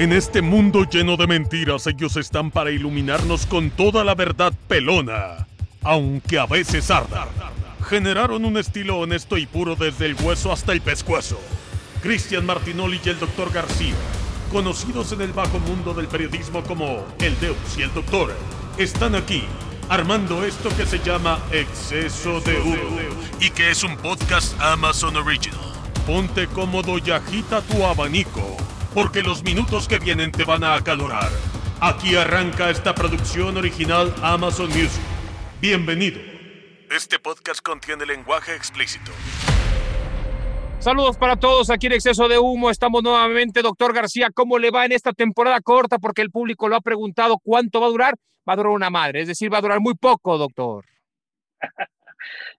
En este mundo lleno de mentiras, ellos están para iluminarnos con toda la verdad pelona, aunque a veces arda. Generaron un estilo honesto y puro desde el hueso hasta el pescuezo. Cristian Martinoli y el Dr. García, conocidos en el bajo mundo del periodismo como el Deus y el Doctor, están aquí armando esto que se llama Exceso de Humo y que es un podcast Amazon Original. Ponte cómodo y agita tu abanico porque los minutos que vienen te van a acalorar. Aquí arranca esta producción original Amazon Music. Bienvenido. Este podcast contiene lenguaje explícito. Saludos para todos aquí en Exceso de Humo. Estamos nuevamente, doctor García. ¿Cómo le va en esta temporada corta? Porque el público lo ha preguntado cuánto va a durar. Va a durar una madre, es decir, va a durar muy poco, doctor.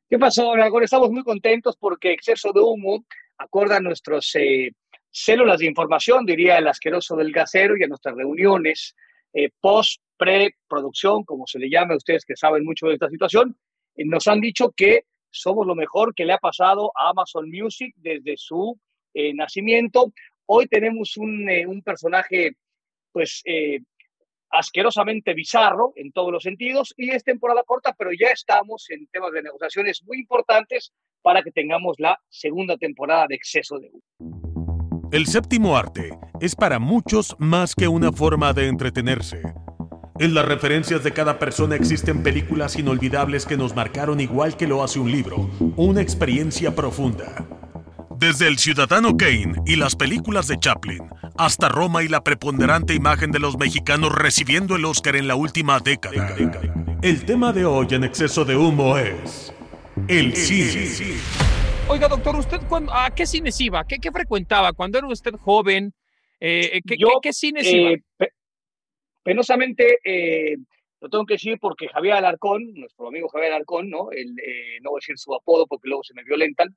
¿Qué pasó, Ahora Estamos muy contentos porque Exceso de Humo acorda nuestros eh, células de información, diría el asqueroso del gasero, y a nuestras reuniones eh, post, pre, producción, como se le llame a ustedes que saben mucho de esta situación, eh, nos han dicho que somos lo mejor que le ha pasado a Amazon Music desde su eh, nacimiento. Hoy tenemos un, un personaje, pues, asquerosamente bizarro en todos los sentidos y es temporada corta, pero ya estamos en temas de negociaciones muy importantes para que tengamos la segunda temporada de Exceso de el séptimo arte es para muchos más que una forma de entretenerse. En las referencias de cada persona existen películas inolvidables que nos marcaron igual que lo hace un libro, una experiencia profunda. Desde El Ciudadano Kane y las películas de Chaplin, hasta Roma y la preponderante imagen de los mexicanos recibiendo el Oscar en la última década. El tema de hoy en exceso de humo es el cine. Oiga, doctor, ¿usted a qué cines iba? ¿Qué, frecuentaba cuando era usted joven? Eh, ¿qué, Yo, ¿qué, cines iba? Eh, penosamente, eh, lo tengo que decir porque Javier Alarcón, nuestro amigo Javier Alarcón, ¿no? El, no voy a decir su apodo porque luego se me violentan,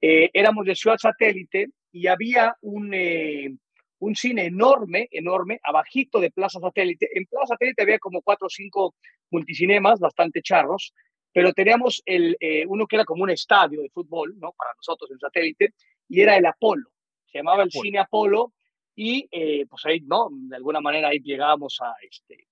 éramos de Ciudad Satélite y había un, un cine enorme, enorme, abajito de Plaza Satélite. En Plaza Satélite había como cuatro o cinco multicinemas, bastante charros, pero teníamos el, eh, uno que era como un estadio de fútbol, ¿no? Para nosotros en satélite, y era el Apolo. Se llamaba el Cine Apolo, y eh, pues ahí, ¿no? De alguna manera ahí llegábamos a, este,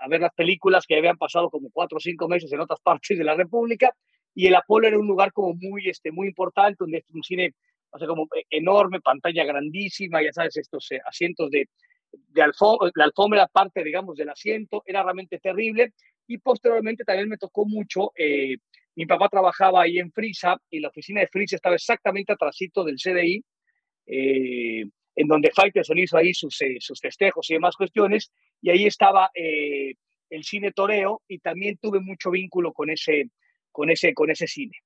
a ver las películas que habían pasado como cuatro o cinco meses en otras partes de la República, y el Apolo era un lugar como muy, este, muy importante, donde un cine, o sea, como eh, enorme, pantalla grandísima, ya sabes, estos asientos de, de alfombra, la alfombra parte, digamos, del asiento, era realmente terrible, y posteriormente también me tocó mucho, eh, mi papá trabajaba ahí en Frisa y la oficina de Frisa estaba exactamente atrásito del CDI, eh, en donde Faitelson hizo ahí sus, eh, sus festejos y demás cuestiones, y ahí estaba el cine toreo y también tuve mucho vínculo con ese, con ese, con ese cine.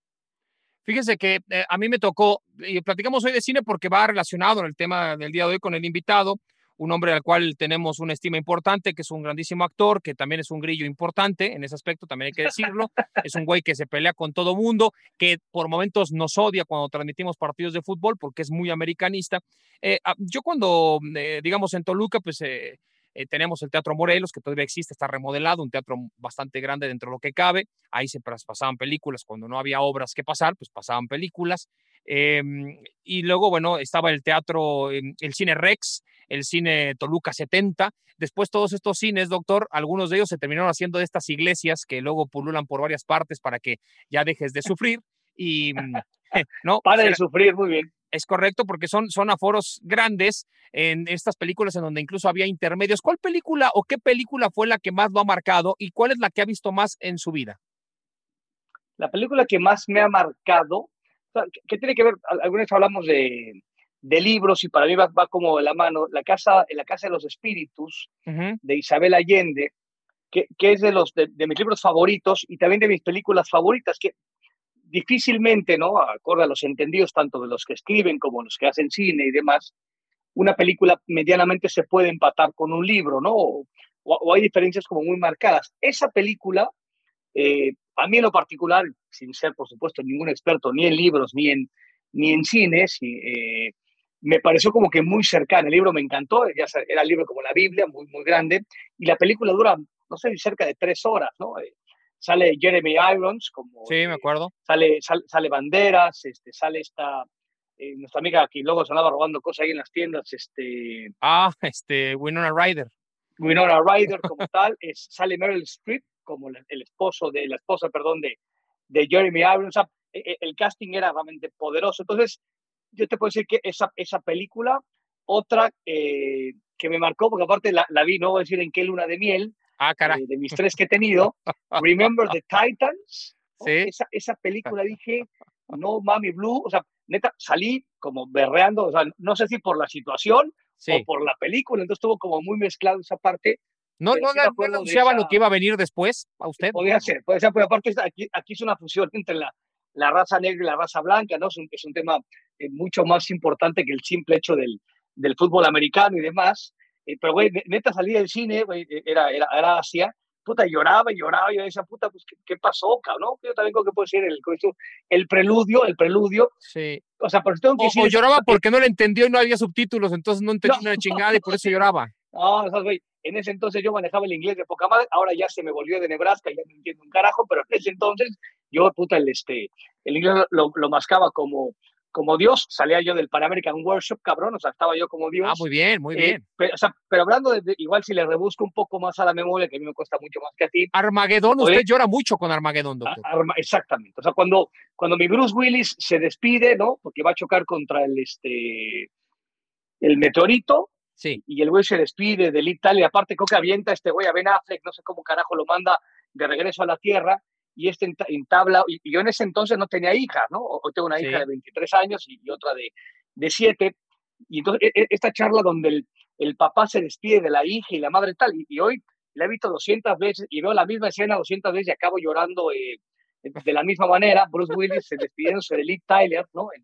Fíjese que a mí me tocó, y platicamos hoy de cine porque va relacionado en el tema del día de hoy con el invitado, un hombre al cual tenemos una estima importante, que es un grandísimo actor, que también es un grillo importante en ese aspecto, también hay que decirlo. es un güey que se pelea con todo mundo, que por momentos nos odia cuando transmitimos partidos de fútbol porque es muy americanista. Eh, ah, yo cuando, eh, digamos, en Toluca, pues... Eh, tenemos el Teatro Morelos, que todavía existe, está remodelado, un teatro bastante grande dentro de lo que cabe. Ahí se pasaban películas, cuando no había obras que pasar, pues pasaban películas. Em, y luego, bueno, estaba el teatro, em, el cine Rex, el cine Toluca 70. Después todos estos cines, doctor, algunos de ellos se terminaron haciendo de estas iglesias que luego pululan por varias partes para que ya dejes de sufrir. Y mm, no. Para de sufrir, muy bien. Es correcto, porque son, son aforos grandes en estas películas en donde incluso había intermedios. ¿Cuál película o qué película fue la que más lo ha marcado y cuál es la que ha visto más en su vida? La película que más me ha marcado ¿Qué tiene que ver? Alguna vez hablamos de, de libros y para mí va, va como de la mano, la casa, la casa de los espíritus de Isabel Allende, que, que es de, los, de, mis libros favoritos y también de mis películas favoritas, que difícilmente, ¿no? Acorde a los entendidos tanto de los que escriben como los que hacen cine y demás, una película medianamente se puede empatar con un libro, ¿no? O, o hay diferencias como muy marcadas. Esa película, eh, a mí en lo particular, sin ser, por supuesto, ningún experto ni en libros ni en, ni en cines, eh, me pareció como que muy cercana. El libro me encantó, ya era el libro como la Biblia, muy, muy grande, y la película dura, no sé, cerca de tres horas, ¿no? Eh, sale Jeremy Irons, como... Sí, me acuerdo. Sale, sale, Banderas, este, sale esta... nuestra amiga que luego se andaba robando cosas ahí en las tiendas, este... Ah, este, Winona Ryder. Winona Ryder como tal, es, sale Meryl Streep como el esposo de la esposa, perdón, de, de Jeremy Irons. E, e, el, casting era realmente poderoso. Entonces, yo te puedo decir que esa, esa película, otra eh, que me marcó, porque aparte la, la, vi, no voy a decir en qué luna de miel, ah, eh, de mis tres que he tenido, Remember the Titans. ¿Sí? Esa, esa película dije, no mami blue, o sea, neta, salí como berreando, o sea, no sé si por la situación o por la película, entonces estuvo como muy mezclado esa parte. ¿No, no, no anunciaba lo que iba a venir después a usted? Podría ser, puede ser, pero aparte aquí, aquí es una fusión entre la, la raza negra y la raza blanca, ¿no? Es un, es un tema eh, mucho más importante que el simple hecho del, del fútbol americano y demás. Eh, pero, güey, neta salí del cine, güey, e, era, era, era Asia, puta, lloraba y lloraba, y yo decía, puta, pues, ¿qué, qué pasó, cabrón? Yo también creo que puede ser el, el preludio, el preludio. Sí. O sea, pero tengo que o, o lloraba porque no le entendió y no había subtítulos, entonces no entendía una chingada y por eso lloraba. No, o sea, güey, en ese entonces yo manejaba el inglés de poca madre, ahora ya se me volvió de Nebraska, ya no entiendo un carajo, pero en ese entonces yo, puta, el, este, el inglés lo, lo mascaba como, como Dios, salía yo del Pan American Workshop, cabrón, o sea, estaba yo como Dios. Ah, muy bien, muy eh, bien. pero, o sea, pero, hablando de, igual si le rebusco un poco más a la memoria, que a mí me cuesta mucho más que a ti. Armagedón, usted llora mucho con Armagedón, doctor. exactamente, o sea, cuando, cuando mi Bruce Willis se despide, ¿no? Porque va a chocar contra el, este, el meteorito, Sí. Y el güey se despide del Italia. Aparte, Coca avienta a este güey a Ben Affleck, no sé cómo carajo lo manda de regreso a la tierra. Y este entabla. Y, y yo en ese entonces no tenía hija, ¿no? Hoy tengo una Sí. hija de 23 años y, y otra de, de 7. Y entonces, e- e- esta charla donde el, el papá se despide de la hija y la madre tal. Y, y hoy la he visto 200 veces y veo la misma escena 200 veces y acabo llorando eh, de la misma manera. Bruce Willis se despidiéndose de Lee Tyler, ¿no? En,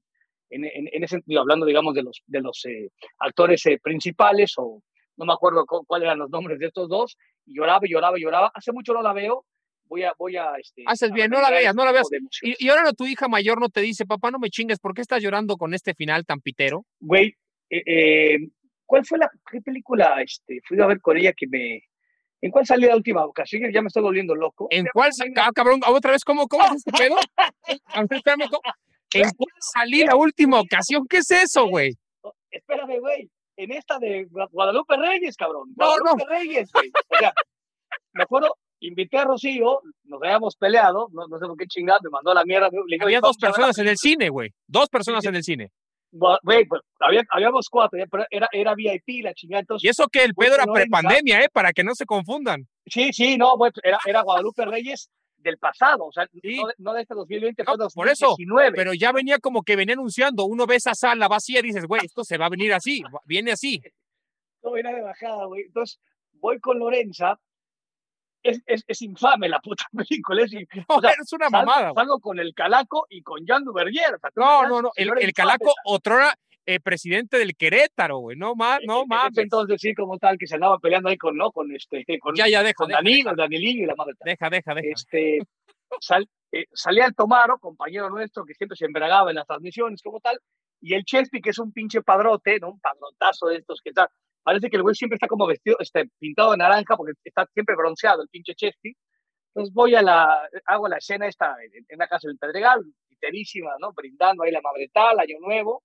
en, en, en ese sentido, hablando, digamos, de los, de los eh, actores eh, principales, o no me acuerdo cu- cuáles eran los nombres de estos dos, y lloraba lloraba lloraba. Hace mucho no la veo, voy a... Voy a este, Haces a bien, no la veas, no la veas. Y, y ahora tu hija mayor no te dice, papá, no me chingues, ¿por qué estás llorando con este final tan pitero? Güey, eh, eh, ¿cuál fue la qué película este, fui a ver con ella que me... ¿En cuál salió la última ocasión? Ya me estoy volviendo loco. ¿En cuál? ah, cabrón, otra vez, ¿cómo, cómo es este pedo? A ver, espérame, ¿cómo? ¿En cuál salí la última ocasión? ¿Qué es eso, güey? Oh, Espérame, güey. En esta de Gua- Guadalupe Reyes, cabrón. No, Guadalupe Reyes, güey. O sea, me acuerdo, invité a Rocío, nos habíamos peleado, no, no sé por qué chingada, me mandó a la mierda. le dije, Había "Oye, dos personas en el cine, güey. Dos personas Sí, en el cine. película". Güey, pues, había, habíamos cuatro, pero era, era VIP la chingada. Entonces, Y eso que el pedo era prepandemia, ¿eh? Para que no se confundan. Sí, sí, no, güey, era, era Guadalupe Reyes del pasado, o sea, Sí. no, de- no de este 2020, No, fue por eso, 2019. Pero ya venía como que venía anunciando. Uno ve esa sala vacía y dices, güey, esto se va a venir así. Viene así. No, era de bajada, güey. Entonces, voy con Lorenza. Es, es, es infame la puta película. Es, No, o sea, es una mamada. salgo con el Calaco y con Jan Duvergier. o sea, tú No, no, no. El, el Calaco, otrora eh, presidente del Querétaro, güey. No más, no ese entonces sí, como tal, que se andaba peleando ahí con, ¿no? Con este, con, Ya, ya, deja, con deja, Danilo, Danielillo y la madre. deja, deja, deja. Este, sal, eh, salía el Tomaro, compañero nuestro, que siempre se embragaba en las transmisiones como tal, y el Chespi, que es un pinche padrote, ¿no? Un padrotazo de estos que está, parece que el güey siempre está como vestido, este, pintado de naranja, porque está siempre bronceado el pinche Chespi. Entonces voy a la, hago la escena esta en, en la casa del Pedregal, literísima, ¿no? Brindando ahí la madre tal, año nuevo.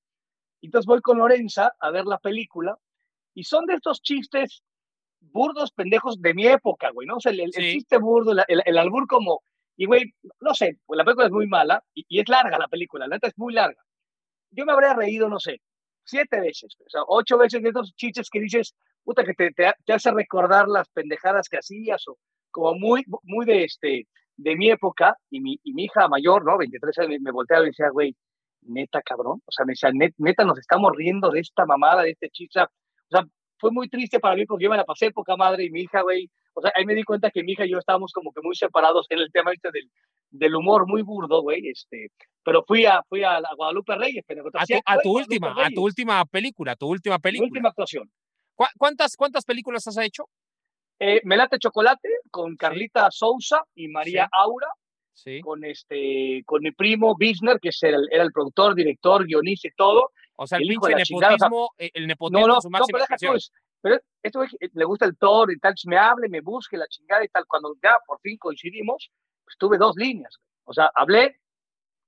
Entonces voy con Lorenza a ver la película, y son de estos chistes burdos pendejos de mi época, güey, ¿no? O sea, el, el Sí. chiste burdo, el, el- el albur como, y güey, no sé, pues la película es muy mala y, y es larga la película, la neta es muy larga. Yo me habría reído, no sé, siete veces, o sea, ocho veces de esos chistes que dices, puta, que te, te, te hace recordar las pendejadas que hacías o como muy, muy de este, de mi época y mi, y mi hija mayor, ¿no? 23 años, me volteaba y decía, güey, neta, cabrón. O sea, me decía, neta, nos estamos riendo de esta mamada, de este chiste. O sea, fue muy triste para mí porque yo me la pasé poca madre y mi hija, güey. O sea, ahí me di cuenta que mi hija y yo estábamos como que muy separados en el tema este del, del humor muy burdo, güey. Este, pero fui a, fui a, Guadalupe Reyes. a tu, última, a tu última película, tu última película. última actuación. ¿Cuántas, ¿Cuántas películas has hecho? Eh, Melate Chocolate con Carlita Sousa y María Aura con este con mi primo Bisner, que es el, era el productor, director, guionista y todo. O sea, el, pinche nepotismo, eh, el nepotismo no, no, su máxima no, pero, pero esto le gusta el Thor y tal, me hable, me busque la chingada y tal. Cuando ya por fin coincidimos, pues tuve dos líneas. O sea, hablé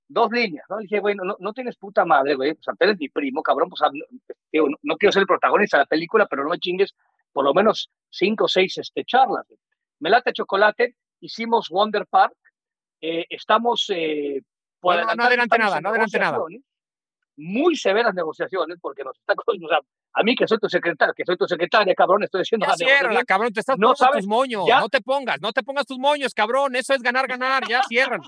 dos líneas, ¿no? Le dije, güey, no, no, tienes puta madre, güey, o sea, eres mi primo, cabrón, pues no, no, quiero ser el protagonista de la película, pero no me chingues por lo menos cinco o seis este, charlas. Me late chocolate, hicimos Wonder Park, eh, estamos... Eh, no, no, adelante nada, no adelante nada. Muy severas negociaciones, porque nos está... O sea, a mí que soy tu secretaria, que soy tu secretaria, cabrón, estoy diciendo... Ya cierra, cabrón, te estás no tus moños, no te pongas, no te pongas tus moños, cabrón, eso es ganar, ganar, ya cierran,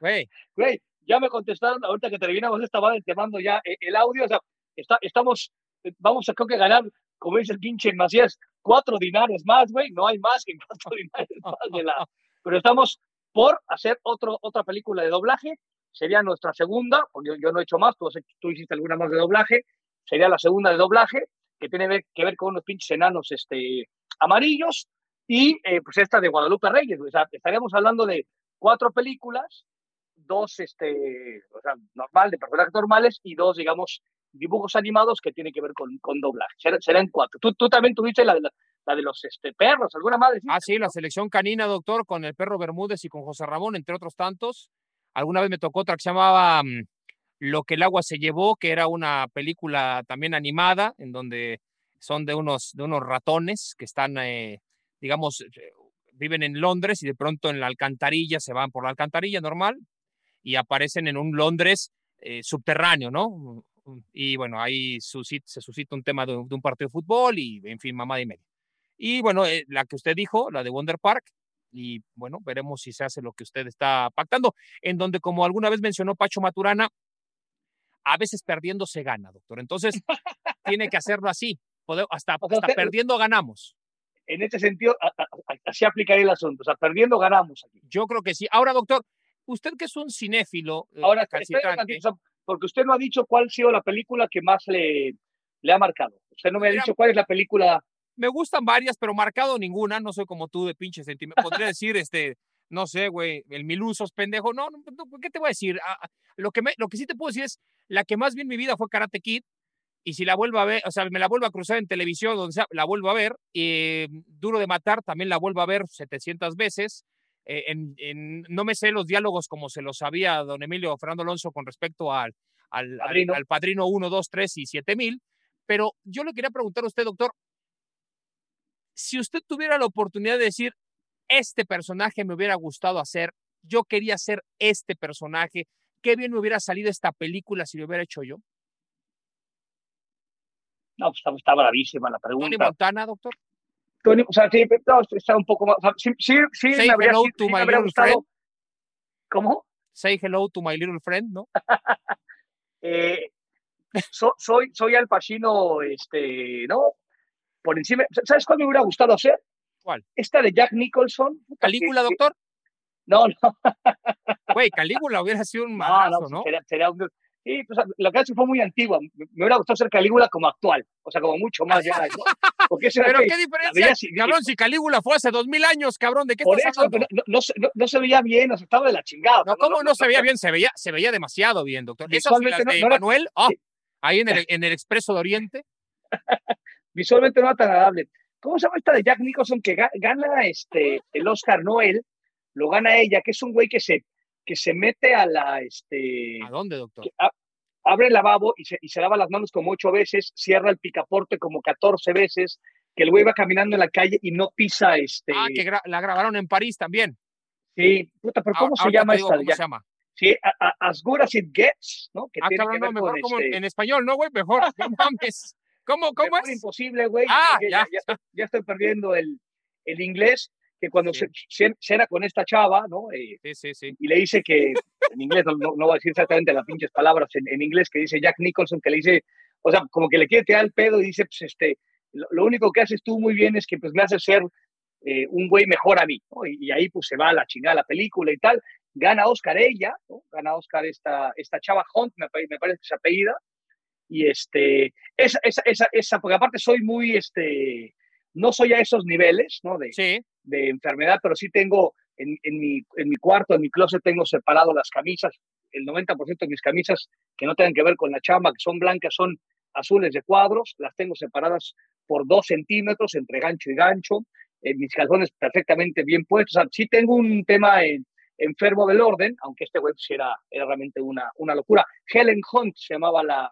güey. Güey, ya me contestaron, ahorita que terminamos esta madre, te mando ya eh, el audio, o sea, está, estamos, vamos a creo que ganar, como dice el pinche Macías, cuatro dinares más, güey, no hay más que cuatro dinares más de la... Pero estamos por hacer otro, otra película de doblaje. Sería nuestra segunda, porque yo, no he hecho más, tú, tú, hiciste alguna más de doblaje. Sería la segunda de doblaje, que tiene que ver con unos pinches enanos este, amarillos. Y eh, pues esta de Guadalupe Reyes. O sea, estaríamos hablando de cuatro películas, dos, este, o sea, normal, de personajes normales, y dos, digamos, dibujos animados que tienen que ver con, con doblaje. Serán, cuatro. Tú, tú también tuviste la, la, la de los este, perros, alguna madre. Ah, sí, la selección canina, doctor, con el perro Bermúdez y con José Ramón, entre otros tantos. Alguna vez me tocó otra que se llamaba mm, Lo que el agua se llevó, que era una película también animada, en donde son de unos, de unos ratones que están, eh, digamos, eh, viven en Londres y de pronto en la alcantarilla se van por la alcantarilla normal y aparecen en un Londres eh, subterráneo, ¿no? Y bueno, ahí se suscita un tema de, de, un partido de fútbol y, en fin, mamá y media. Y bueno, eh, la que usted dijo, la de Wonder Park, y bueno, veremos si se hace lo que usted está pactando, en donde como alguna vez mencionó Pacho Maturana, a veces perdiendo se gana, doctor. Entonces, tiene que hacerlo así. hasta, hasta perdiendo ganamos. En este sentido, así aplicaría el asunto. O sea, perdiendo ganamos aquí. Yo creo que sí. Ahora, doctor, usted que es un cinéfilo. Eh, Ahora, porque usted no ha dicho cuál ha sido la película que más le, le ha marcado. Usted no me ha dicho cuál es la película me gustan varias, pero marcado ninguna. No soy como tú de pinche sentimiento. Podría decir, este, no sé, güey, el Milusos, pendejo. No, no, ¿qué te voy a decir? Ah, ah, lo, que me, lo que sí te puedo decir es, la que más vi en mi vida fue Karate Kid. Y si la vuelvo a ver, o sea, me la vuelvo a cruzar en televisión, donde sea, la vuelvo a ver. y Duro de Matar también la vuelvo a ver 700 veces. Eh, en, no me sé los diálogos como se los sabía don Emilio Fernando Alonso con respecto al, al, padrino. al, padrino 1, 2, 3 y 7000. Pero yo le quería preguntar a usted, doctor, si usted tuviera la oportunidad de decir, este personaje me hubiera gustado hacer, yo quería ser este personaje, qué bien me hubiera salido esta película si lo hubiera hecho yo. No, pues está, bravísima la pregunta. Tony Montana, doctor. Tony, o sea, sí, está un poco más. sí, sí, sí, Say hello to my little friend. ¿Cómo? Say hello to my little friend, ¿no? eh, soy, soy Al Pacino, este, ¿no? Por encima. ¿Sabes cuál me hubiera gustado hacer? ¿Cuál? Esta de Jack Nicholson. ¿Calígula, doctor? No, no. Güey, Calígula hubiera sido un madrazo, ¿no? Sería, sería un... Sí, pues lo que hace fue muy antigua. Me hubiera gustado hacer Calígula como actual, o sea, como mucho más ya. ¿no? Pero qué diferencia, cabrón, si Calígula fue hace dos mil años, cabrón, ¿de qué Por estás eso, hablando? No, no, no, no, se veía bien, o sea, estaba de la chingada. No, ¿cómo no, se veía bien? Se veía, se veía demasiado bien, doctor. Esas filas de Manuel, oh, ahí en el, en el Expreso de Oriente visualmente no era tan agradable. ¿Cómo se llama esta de Jack Nicholson que gana este, el Oscar Noel? Lo gana ella, que es un güey que se, que se mete a la... Este, ¿A dónde, doctor? abre el lavabo y se, y se lava las manos como ocho veces, cierra el picaporte como catorce veces, que el güey va caminando en la calle y no pisa este... Ah, que la grabaron en París también. Sí, puta, pero ¿cómo se llama esta? ¿Cómo se llama? Sí, As Good As It Gets, ¿no? Que ah, tiene que ver mejor como este en español, ¿no, güey? Mejor, no mames. ¿Cómo, cómo es? imposible, güey. Ah, ya. Ya, estoy, perdiendo el, el inglés, que cuando se, cena con esta chava, ¿no? Eh, sí, sí, sí. Y le dice que en inglés, no, no, voy a decir exactamente las pinches palabras en, en, inglés que dice Jack Nicholson, que le dice, o sea, como que le quiere tirar el pedo y dice, pues este, lo, único que haces tú muy bien es que pues me haces ser eh, un güey mejor a mí, ¿no? y, y, ahí pues se va a la chingada la película y tal. Gana Oscar ella, ¿no? Gana Oscar esta, esta chava Hunt, me, me parece que es apellida, y este, esa, esa, esa, esa, porque aparte soy muy, este, no soy a esos niveles, ¿no? De, sí. de enfermedad, pero sí tengo en, en, mi, en mi cuarto, en mi closet, tengo separado las camisas, el 90% de mis camisas que no tengan que ver con la chamba, que son blancas, son azules de cuadros, las tengo separadas por dos centímetros entre gancho y gancho, eh, mis calzones perfectamente bien puestos, o sea, sí tengo un tema en, enfermo del orden, aunque este web sí era, era realmente una, una locura. Helen Hunt se llamaba la,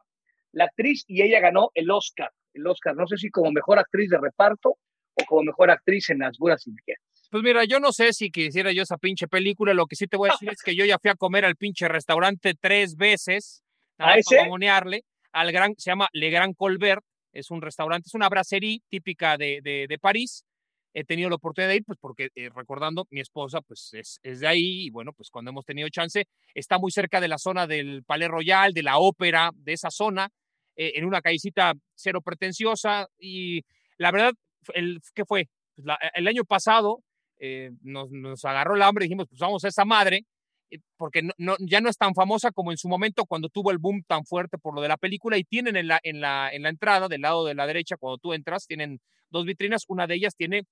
la actriz y ella ganó el Oscar, el Oscar, no sé si como mejor actriz de reparto o como mejor actriz en las buenas indiqueras. Pues mira, yo no sé si quisiera yo esa pinche película, lo que sí te voy a decir es que yo ya fui a comer al pinche restaurante tres veces, ¿A ese? para monearle, al gran, se llama Le Grand Colbert, es un restaurante, es una brasserie típica de, de, de París, he tenido la oportunidad de ir, pues porque eh, recordando, mi esposa pues es, es, de ahí y bueno, pues cuando hemos tenido chance, está muy cerca de la zona del Palais Royal, de la ópera, de esa zona, eh, en una callecita cero pretenciosa y la verdad, el, ¿qué fue? Pues el año pasado eh, nos, nos, agarró el hambre y dijimos, pues vamos a esa madre, porque no, no, ya no es tan famosa como en su momento cuando tuvo el boom tan fuerte por lo de la película y tienen en la, en la, en la entrada, del lado de la derecha, cuando tú entras, tienen dos vitrinas, una de ellas tiene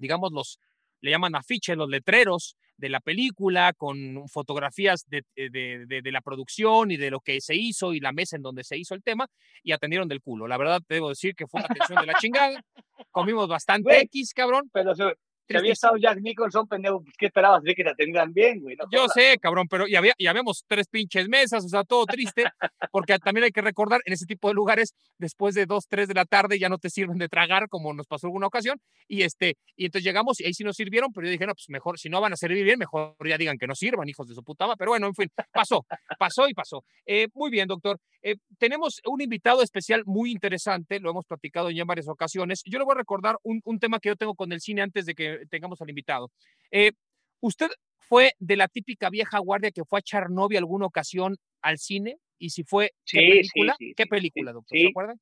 digamos, los, le llaman afiches, los letreros de la película, con fotografías de, de, de, de, la producción y de lo que se hizo y la mesa en donde se hizo el tema, y atendieron del culo. La verdad, debo decir que fue una atención de la chingada. Comimos bastante X, cabrón. Pero se, si había estado Jack Nicholson, pendejo, pues, ¿qué esperabas de que te atendieran bien, güey? No Yo sé, cabrón, pero y, había, y habíamos tres pinches mesas, o sea, todo triste, porque también hay que recordar, en ese tipo de lugares, después de dos, tres de la tarde, ya no te sirven de tragar, como nos pasó alguna ocasión, y este, y entonces llegamos y ahí sí nos sirvieron, pero yo dije, no, pues mejor, si no van a servir bien, mejor ya digan que no sirvan, hijos de su puta madre, pero bueno, en fin, pasó, pasó y pasó. Eh, muy bien, doctor. Eh, tenemos un invitado especial muy interesante, lo hemos platicado ya en varias ocasiones. Yo le voy a recordar un, un tema que yo tengo con el cine antes de que tengamos al invitado. Eh, ¿Usted fue de la típica vieja guardia que fue a echar novia alguna ocasión al cine? Y si fue, sí, ¿qué película? Sí, sí, ¿Qué película, doctor? ¿Se acuerda?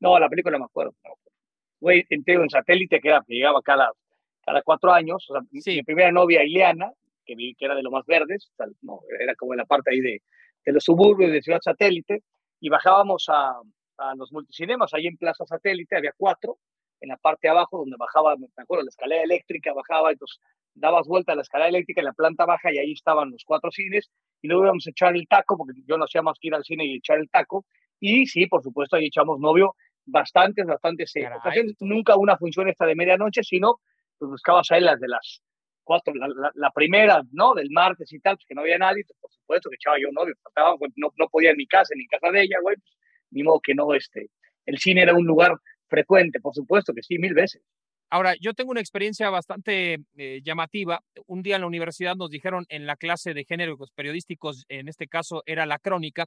No, la película no me acuerdo. No. Güey, entré en satélite que, era, que llegaba cada, cada cuatro años. O sea, mi primera novia, Ileana, que vi que era de lo más verdes, o sea, no, era como en la parte ahí de, de los suburbios de Ciudad Satélite, y bajábamos a, a los multicinemas, ahí en Plaza Satélite, había cuatro, en la parte de abajo, donde bajaba, me acuerdo, la escalera eléctrica, bajaba, entonces dabas vuelta a la escalera eléctrica en la planta baja y ahí estaban los cuatro cines, y luego íbamos a echar el taco, porque yo no hacía más que ir al cine y echar el taco, y sí, por supuesto, ahí echamos novio bastantes, bastantes eh, ocasiones, nunca una función esta de medianoche, sino pues buscabas ahí las de las cuatro, la, la, la, primera, ¿no? Del martes y tal, pues que no había nadie, pues, por supuesto que echaba yo novio, faltaba, pues, no, no podía en mi casa, ni en casa de ella, güey, pues, ni modo que no, este, el cine era un lugar frecuente, por supuesto que sí, mil veces. Ahora, yo tengo una experiencia bastante eh, llamativa. Un día en la universidad nos dijeron en la clase de géneros periodísticos, en este caso era la crónica,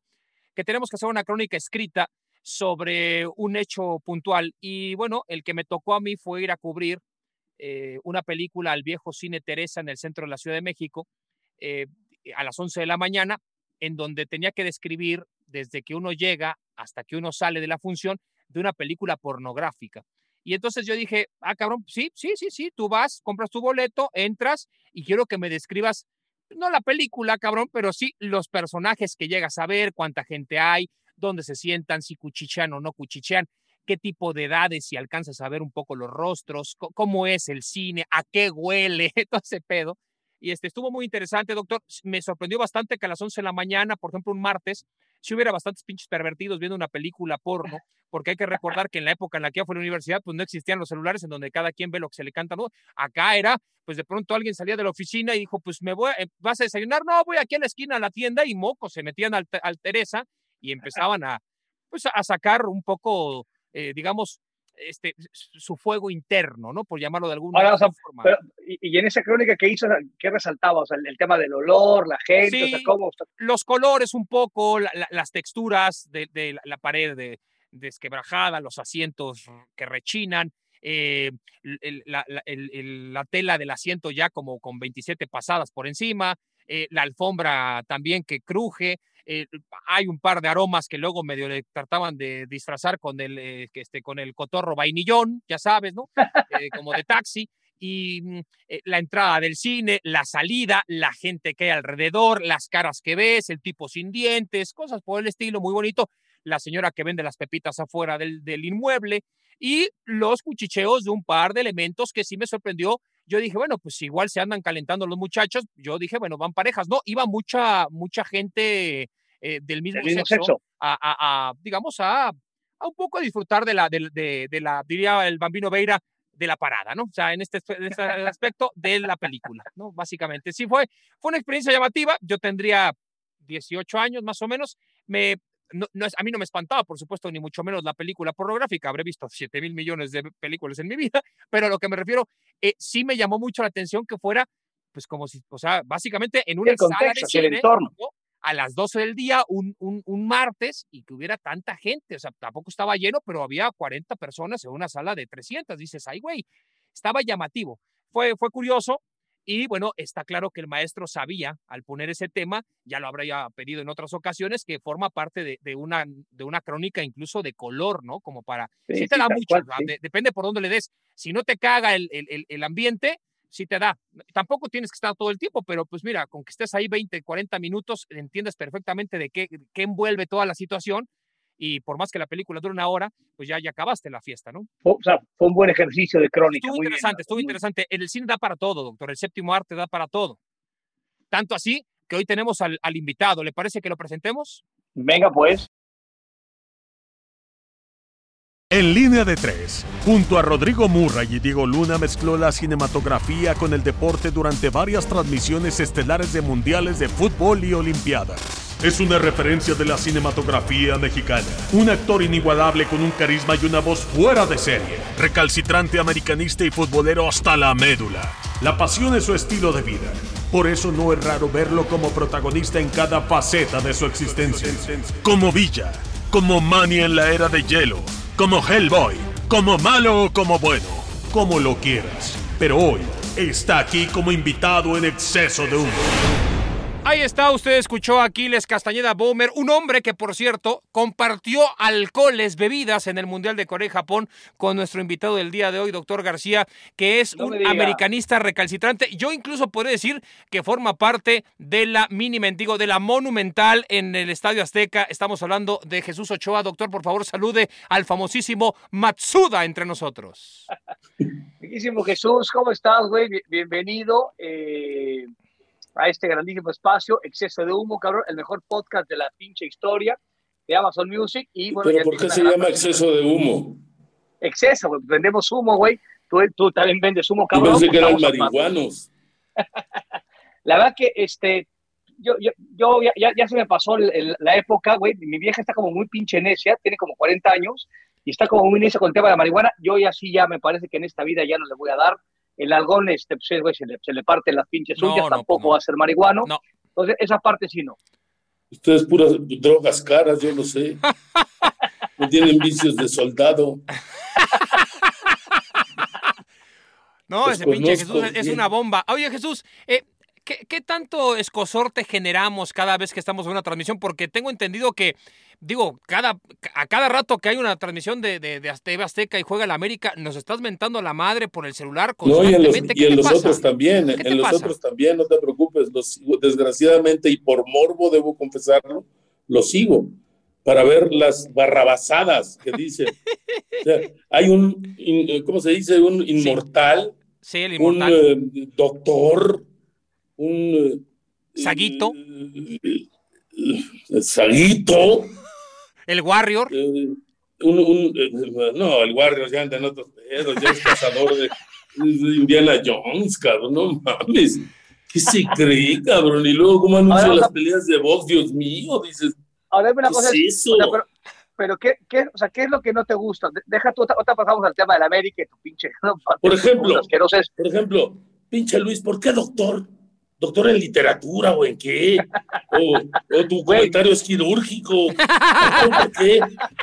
que tenemos que hacer una crónica escrita sobre un hecho puntual. Y bueno, el que me tocó a mí fue ir a cubrir eh, una película al viejo cine Teresa en el centro de la Ciudad de México eh, a las 11 de la mañana, en donde tenía que describir desde que uno llega hasta que uno sale de la función de una película pornográfica. Y entonces yo dije, ah, cabrón, sí, sí, sí, sí, tú vas, compras tu boleto, entras y quiero que me describas, no la película, cabrón, pero sí los personajes que llegas a ver, cuánta gente hay, dónde se sientan, si cuchichean o no cuchichean, qué tipo de edades, si alcanzas a ver un poco los rostros, cómo es el cine, a qué huele, todo ese pedo. Y este estuvo muy interesante, doctor. Me sorprendió bastante que a las 11 de la mañana, por ejemplo, un martes, si hubiera bastantes pinches pervertidos viendo una película porno, porque hay que recordar que en la época en la que yo fui a la universidad, pues no existían los celulares en donde cada quien ve lo que se le canta, ¿no? Acá era, pues de pronto alguien salía de la oficina y dijo, pues me voy, ¿vas a desayunar? No, voy aquí a la esquina a la tienda y mocos se metían al, al Teresa y empezaban a, pues a sacar un poco, eh, digamos, este, su fuego interno, ¿no? Por llamarlo de alguna Ahora, o sea, forma. Pero, y, y, en esa crónica que hizo, ¿qué resaltaba? O sea, el, el tema del olor, la gente, sí, o sea, ¿cómo? Los colores un poco, la, la, las texturas de, de la, la, pared de, desquebrajada, los asientos que rechinan, eh, el, la, el, la, tela del asiento ya como con 27 pasadas por encima, eh, la alfombra también que cruje, eh, hay un par de aromas que luego medio le trataban de disfrazar con el, eh, este, con el cotorro vainillón, ya sabes, ¿no? como de taxi. Y mm, la entrada del cine, la salida, la gente que hay alrededor, las caras que ves, el tipo sin dientes, cosas por el estilo, muy bonito. La señora que vende las pepitas afuera del inmueble y los cuchicheos de un par de elementos que sí me sorprendió yo dije, bueno, pues igual se andan calentando los muchachos. Yo dije, bueno, van parejas. No, iba mucha, mucha gente eh, del mismo, sexo, A, digamos, a, a, un poco a disfrutar de la, de, de, la, diría el bambino Veira, de la parada, ¿no? O sea, en este, en este aspecto de la película, ¿no? Básicamente. Sí, fue, fue una experiencia llamativa. Yo tendría 18 años más o menos. Me, no, a mí no me espantaba, por supuesto, ni mucho menos la película pornográfica. Habré visto 7 mil millones de películas en mi vida, pero a lo que me refiero, eh, sí me llamó mucho la atención que fuera, pues como si, o sea, básicamente en una sala de cine, entorno. a las 12 del día, un, un, un, martes, y que hubiera tanta gente. O sea, tampoco estaba lleno, pero había 40 personas en una sala de 300. Dices, ay, güey, estaba llamativo. Fue, fue curioso, y bueno, está claro que el maestro sabía al poner ese tema, ya lo habría pedido en otras ocasiones, que forma parte de, una, de una crónica incluso de color, ¿no? Como para... Sí, te da mucho, depende por dónde le des. Si no te caga el, el, el, ambiente, sí te da. Tampoco tienes que estar todo el tiempo, pero pues mira, con que estés ahí 20, 40 minutos, entiendes perfectamente de qué, qué envuelve toda la situación y por más que la película dure una hora, pues ya, ya acabaste la fiesta, ¿no? O sea, fue un buen ejercicio de crónica. Estuvo interesante, estuvo interesante. El cine da para todo, doctor. El séptimo arte da para todo. Tanto así que hoy tenemos al, al invitado. ¿Le parece que lo presentemos? Venga, pues. En línea de tres, junto a Rodrigo Murray y Diego Luna mezcló la cinematografía con el deporte durante varias transmisiones estelares de mundiales de fútbol y olimpiadas es una referencia de la cinematografía mexicana. Un actor inigualable con un carisma y una voz fuera de serie. Recalcitrante americanista y futbolero hasta la médula. La pasión es su estilo de vida. Por eso no es raro verlo como protagonista en cada faceta de su existencia. Como Villa, como Manny en la era de hielo, como Hellboy, como malo o como bueno, como lo quieras. Pero hoy está aquí como invitado en exceso de humo. Ahí está, usted escuchó a Aquiles Castañeda Bomer, un hombre que, por cierto, compartió alcoholes, bebidas en el Mundial de Corea y Japón con nuestro invitado del día de hoy, doctor García, que es un americanista recalcitrante. Yo incluso podría decir que forma parte de la mini mendigo, de la monumental en el Estadio Azteca. Estamos hablando de Jesús Ochoa. Doctor, por favor, salude al famosísimo Matsuda entre nosotros. Jesús, ¿cómo estás, güey? Bienvenido. Eh a este grandísimo espacio, Exceso de Humo, cabrón, el mejor podcast de la pinche historia de Amazon Music. Y, bueno, ¿Pero por qué se llama Exceso de Humo? Exceso, güey, vendemos humo, güey. Tú, tú, también vendes humo, cabrón. Yo pensé que eran marihuanos. la verdad que este, yo, yo, yo ya, ya, se me pasó la época, güey. Mi vieja está como muy pinche necia, tiene como 40 años y está como muy necia con el tema de la marihuana. Yo ya sí, ya me parece que en esta vida ya no le voy a dar el algón este, pues, se, le, se le parten las pinches suyas, tampoco pues va a ser marihuano. Entonces, esa parte sí no. Ustedes puras drogas caras, yo lo sé. no tienen vicios de soldado. No, ese pinche Jesús es, una bomba. Oye, Jesús, eh, ¿qué, tanto escosorte generamos cada vez que estamos en una transmisión? Porque tengo entendido que, digo, cada, a cada rato que hay una transmisión de, de, de Azteca y juega la América, nos estás mentando la madre por el celular. No, y en los, y en los otros también, en los otros también, no te preocupes, los desgraciadamente, y por morbo debo confesarlo, lo sigo para ver las barrabasadas que dicen. hay un, ¿cómo se dice? Un inmortal. Sí, el inmortal. Un eh, doctor un... Saguito. Eh, Saguito. El Warrior. Eh, un, eh, no, el Warrior ya anda en otros pedos, ya es cazador de, Indiana Jones, cabrón, no mames. ¿Qué se cree, cabrón? Y luego, ¿cómo anuncia las peleas de box? Dios mío, dices. Ahora, una cosa. Es eso? pero, ¿qué, qué, o sea, ¿qué es lo que no te gusta? Deja tú, otra pasamos al tema de la América y tu pinche. Por ejemplo, por ejemplo, pinche Luis, ¿por qué doctor? Doctor en literatura o en qué, o, tu comentario es quirúrgico, ¿por qué?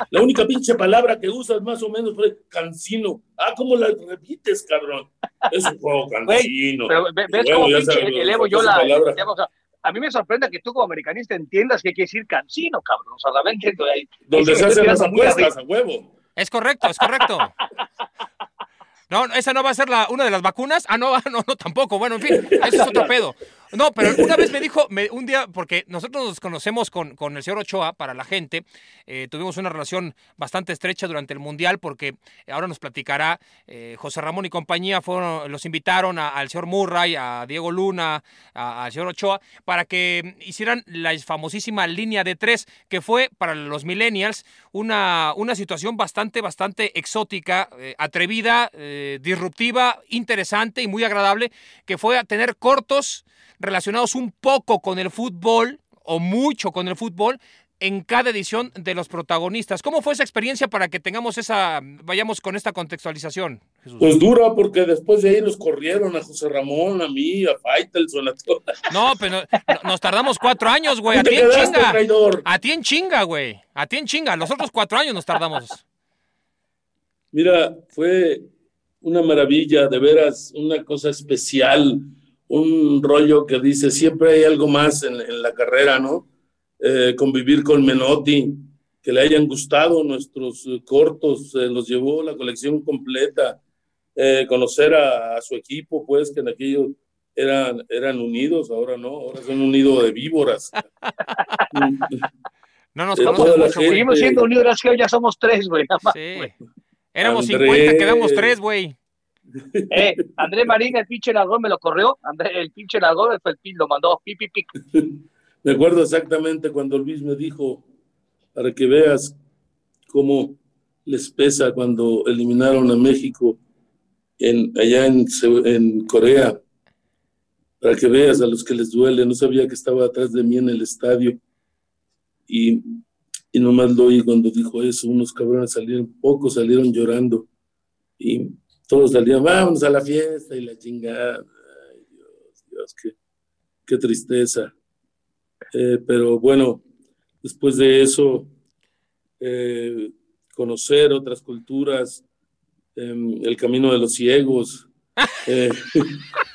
La única pinche palabra que usas más o menos fue cancino. Ah, ¿cómo la repites, cabrón? Es un juego cansino. pero ves cómo pinche elevo yo la, a mí me sorprende que tú como americanista entiendas que hay que decir cancino, cabrón. O sea, realmente... Donde se hacen las apuestas, a huevo. Es correcto, es correcto. No, esa no va a ser la, una de las vacunas. Ah, no, no, no, tampoco. Bueno, en fin, eso es otro pedo. No, pero una vez me dijo, me, un día, porque nosotros nos conocemos con, con el señor Ochoa para la gente, eh, tuvimos una relación bastante estrecha durante el Mundial, porque ahora nos platicará eh, José Ramón y compañía, fueron, los invitaron al señor Murray, a Diego Luna, al señor Ochoa, para que hicieran la famosísima línea de tres, que fue para los millennials una, una situación bastante, bastante exótica, eh, atrevida, disruptiva, interesante y muy agradable, que fue a tener cortos relacionados un poco con el fútbol o mucho con el fútbol en cada edición de los protagonistas. ¿Cómo fue esa experiencia para que tengamos esa, vayamos con esta contextualización? Pues dura, porque después de ahí nos corrieron a José Ramón, a mí, a Faitelson, a todos. No, pero nos tardamos cuatro años, güey. A ti en chinga. A ti en chinga, güey. A ti en chinga. Los otros cuatro años nos tardamos. Mira, fue una maravilla, de veras, una cosa especial un rollo que dice, siempre hay algo más en, la carrera, ¿no? Eh, convivir con Menotti, que le hayan gustado nuestros eh, cortos, eh, los llevó la colección completa, conocer a, su equipo, pues, que en aquello eran, eran unidos, ahora no, ahora son un nido de víboras. no nos conocemos Seguimos siendo unidos, ya somos tres, güey. Sí. Éramos 50, quedamos tres, güey. Eh, Andrés Marín, el pinche Nalgón me lo corrió. André, el pinche Nalgón fue el pin, lo mandó. Pi, pi, Me acuerdo exactamente cuando Luis me dijo, para que veas cómo les pesa cuando eliminaron a México en, allá en, en Corea. Para que veas a los que les duele. No sabía que estaba atrás de mí en el estadio. Y, y nomás lo oí cuando dijo eso. Unos cabrones salieron, pocos salieron llorando. Y todos salían, vamos a la fiesta y la chingada. Ay, Dios, Dios, qué, tristeza. Eh, pero bueno, después de eso, eh, conocer otras culturas, em, el camino de los ciegos.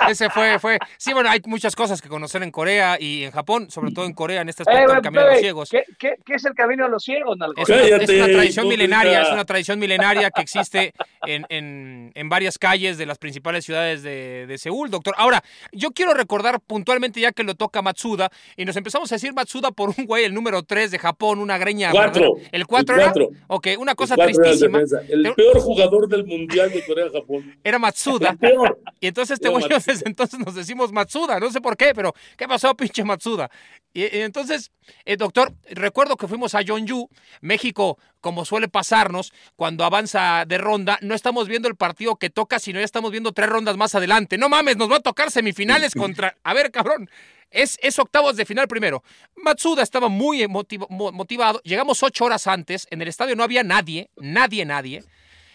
Eh, ese fue, fue. Sí, bueno, hay muchas cosas que conocer en Corea y en Japón, sobre todo en Corea, en este aspecto del Camino de los Ciegos. ¿Qué, qué, qué es el Camino de los Ciegos, Es, es, una tradición milenaria, es una tradición milenaria que existe en, en, en varias calles de las principales ciudades de, de, Seúl, doctor. Ahora, yo quiero recordar puntualmente, ya que lo toca Matsuda, y nos empezamos a decir Matsuda por un güey, el número 3 de Japón, una greña. Cuatro. ¿El 4 era? Ok, una cosa tristísima. El, peor jugador del Mundial de Corea-Japón. Era Matsuda. El peor. Y entonces este güey entonces nos decimos Matsuda, no sé por qué, pero ¿qué pasó, pinche Matsuda? Y, entonces, el eh, doctor, recuerdo que fuimos a Yu, México, como suele pasarnos, cuando avanza de ronda, no estamos viendo el partido que toca, sino ya estamos viendo tres rondas más adelante. No mames, nos va a tocar semifinales contra... A ver, cabrón. Es, es, octavos de final primero. Matsuda estaba muy motivado. Llegamos ocho horas antes. En el estadio no había nadie, nadie, nadie.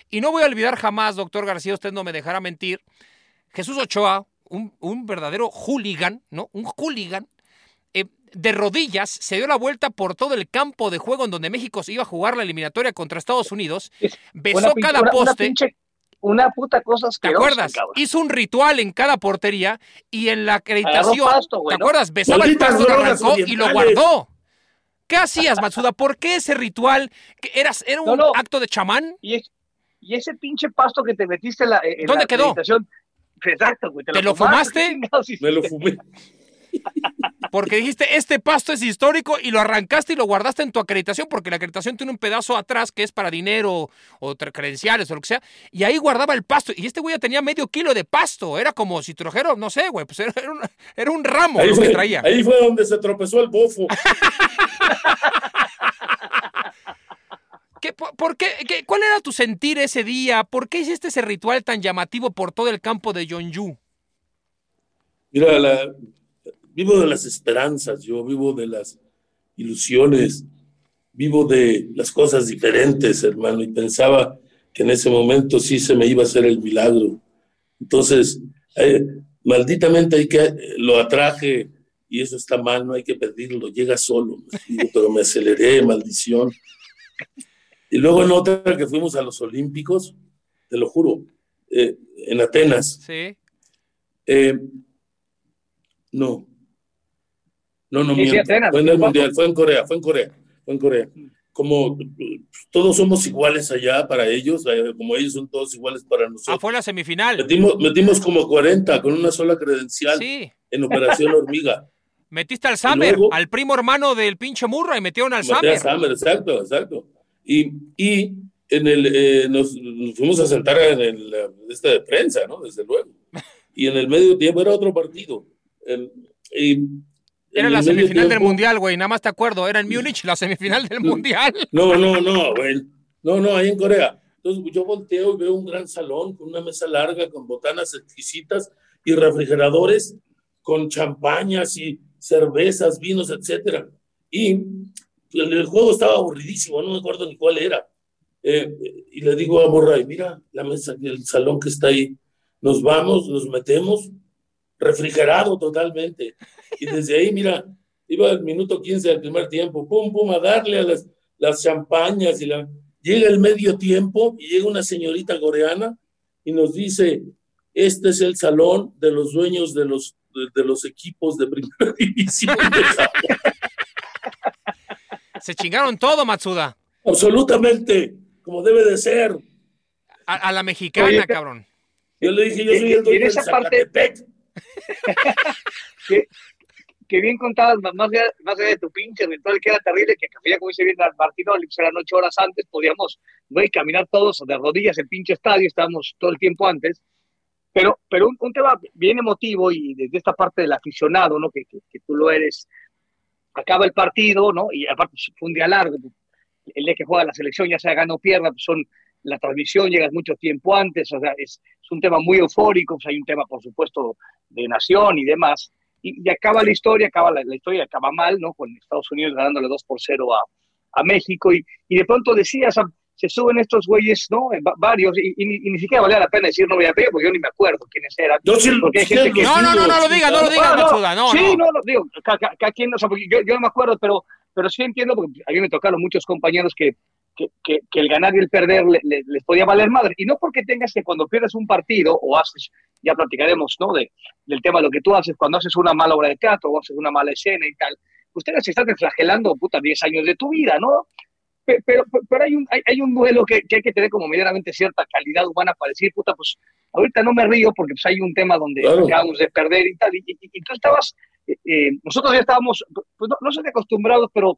Y no voy a olvidar jamás, doctor García, usted no me dejará mentir, Jesús Ochoa, un, verdadero hooligan, ¿no? Un hooligan, eh, de rodillas, se dio la vuelta por todo el campo de juego en donde México se iba a jugar la eliminatoria contra Estados Unidos, besó cada poste. Una, puta cosa ¿Te acuerdas? Hizo un ritual en cada portería y en la acreditación, ¿te acuerdas? Besaba el pasto, lo arrancó y lo guardó. ¿Qué hacías, Matsuda? ¿Por qué ese ritual? ¿Eras, ¿Era un acto de chamán? Y, ese pinche pasto que te metiste en la, en ¿Dónde quedó? Exacto, güey. ¿Te, lo, fumaste? Me lo fumé. Porque dijiste, este pasto es histórico y lo arrancaste y lo guardaste en tu acreditación, porque la acreditación tiene un pedazo atrás que es para dinero o credenciales o lo que sea, y ahí guardaba el pasto. Y este güey ya tenía medio kilo de pasto, era como si trajera, no sé, güey, pues era, un, era un ramo lo que traía. Ahí fue donde se tropezó el bofo. por, qué, ¿Cuál era tu sentir ese día? ¿Por qué hiciste ese ritual tan llamativo por todo el campo de Yonju? Mira, vivo de las esperanzas, yo vivo de las ilusiones, vivo de las cosas diferentes, hermano, y pensaba que en ese momento sí se me iba a hacer el milagro. Entonces, eh, malditamente hay que, lo atraje y eso está mal, no hay que pedirlo, llega solo, pero me aceleré, maldición. Y luego en otra que fuimos a los Olímpicos, te lo juro, eh, en Atenas. Sí. Eh, No. No, no, fue en el Mundial, fue en Corea, fue en Corea, fue en Corea. Como todos somos iguales allá para ellos, eh, como ellos son todos iguales para nosotros. Ah, fue la semifinal. Metimos, metimos como 40 con una sola credencial en Operación Hormiga. Metiste al Samer, al primo hermano del pinche Murra y metieron al Samer. Samer, exacto, exacto. Y, y en el, eh, nos, fuimos a sentar en el este de prensa, ¿no? Desde luego. Y en el medio tiempo era otro partido. y era la semifinal del Mundial, güey, nada más te acuerdo. Era en Múnich, la semifinal del Mundial. No, no, no, güey. No, no, ahí en Corea. Entonces yo volteo y veo un gran salón con una mesa larga, con botanas exquisitas y refrigeradores con champañas y cervezas, vinos, etcétera. Y el, juego estaba aburridísimo, no me acuerdo ni cuál era. Eh, y le digo a Borray, mira la mesa, el salón que está ahí. Nos vamos, nos metemos, refrigerado totalmente. Y desde ahí, mira, iba al minuto 15 del primer tiempo, pum, pum, a darle a las, las champañas y la... Llega el medio tiempo y llega una señorita coreana y nos dice, este es el salón de los dueños de los, de, los equipos de primera división. Se chingaron todo, Matsuda. Absolutamente, como debe de ser. A, la mexicana, cabrón. Yo le dije, yo soy el dueño de Zacatepec. que, que, bien contabas, más allá, más de tu pinche ritual, que era terrible, que ya como dice bien Martino, eran ocho horas antes, podíamos ¿no? y caminar todos de rodillas el pinche estadio, estábamos todo el tiempo antes. Pero, pero un, tema bien emotivo y desde esta parte del aficionado, ¿no? Que, que, tú lo eres, acaba el partido, ¿no? Y aparte fue un día largo, el día que juega la selección, ya sea gana o pierda, pues son la transmisión llega mucho tiempo antes, o sea, es, es un tema muy eufórico, pues hay un tema, por supuesto, de nación y demás, y, acaba la historia, acaba la, historia, acaba mal, ¿no? Con Estados Unidos ganándole 2 por 0 a, a México, y, y, de pronto decías, se suben estos güeyes, ¿no? Varios, y, ni siquiera valía la pena decir no voy a pedir, porque yo ni me acuerdo quiénes eran. No, no, no, no, lo diga, no lo diga, no, no, no, Sí, no, no, digo, cada, quien, o sea, yo, yo no me acuerdo, pero, pero sí entiendo, porque a mí me tocaron muchos compañeros que que, el ganar y el perder les podía valer madre. Y no porque tengas que cuando pierdes un partido o haces, ya platicaremos ¿no? de, del tema de lo que tú haces cuando haces una mala obra de teatro o haces una mala escena y tal, ustedes se están flagelando puta 10 años de tu vida, ¿no? Pero, pero, hay, un, hay, un duelo que, hay que tener como medianamente cierta calidad humana para decir, puta, pues ahorita no me río porque pues, hay un tema donde acabamos de perder y tal. Y, tú estabas, eh, eh, nosotros ya estábamos, pues no, no sé acostumbrados, pero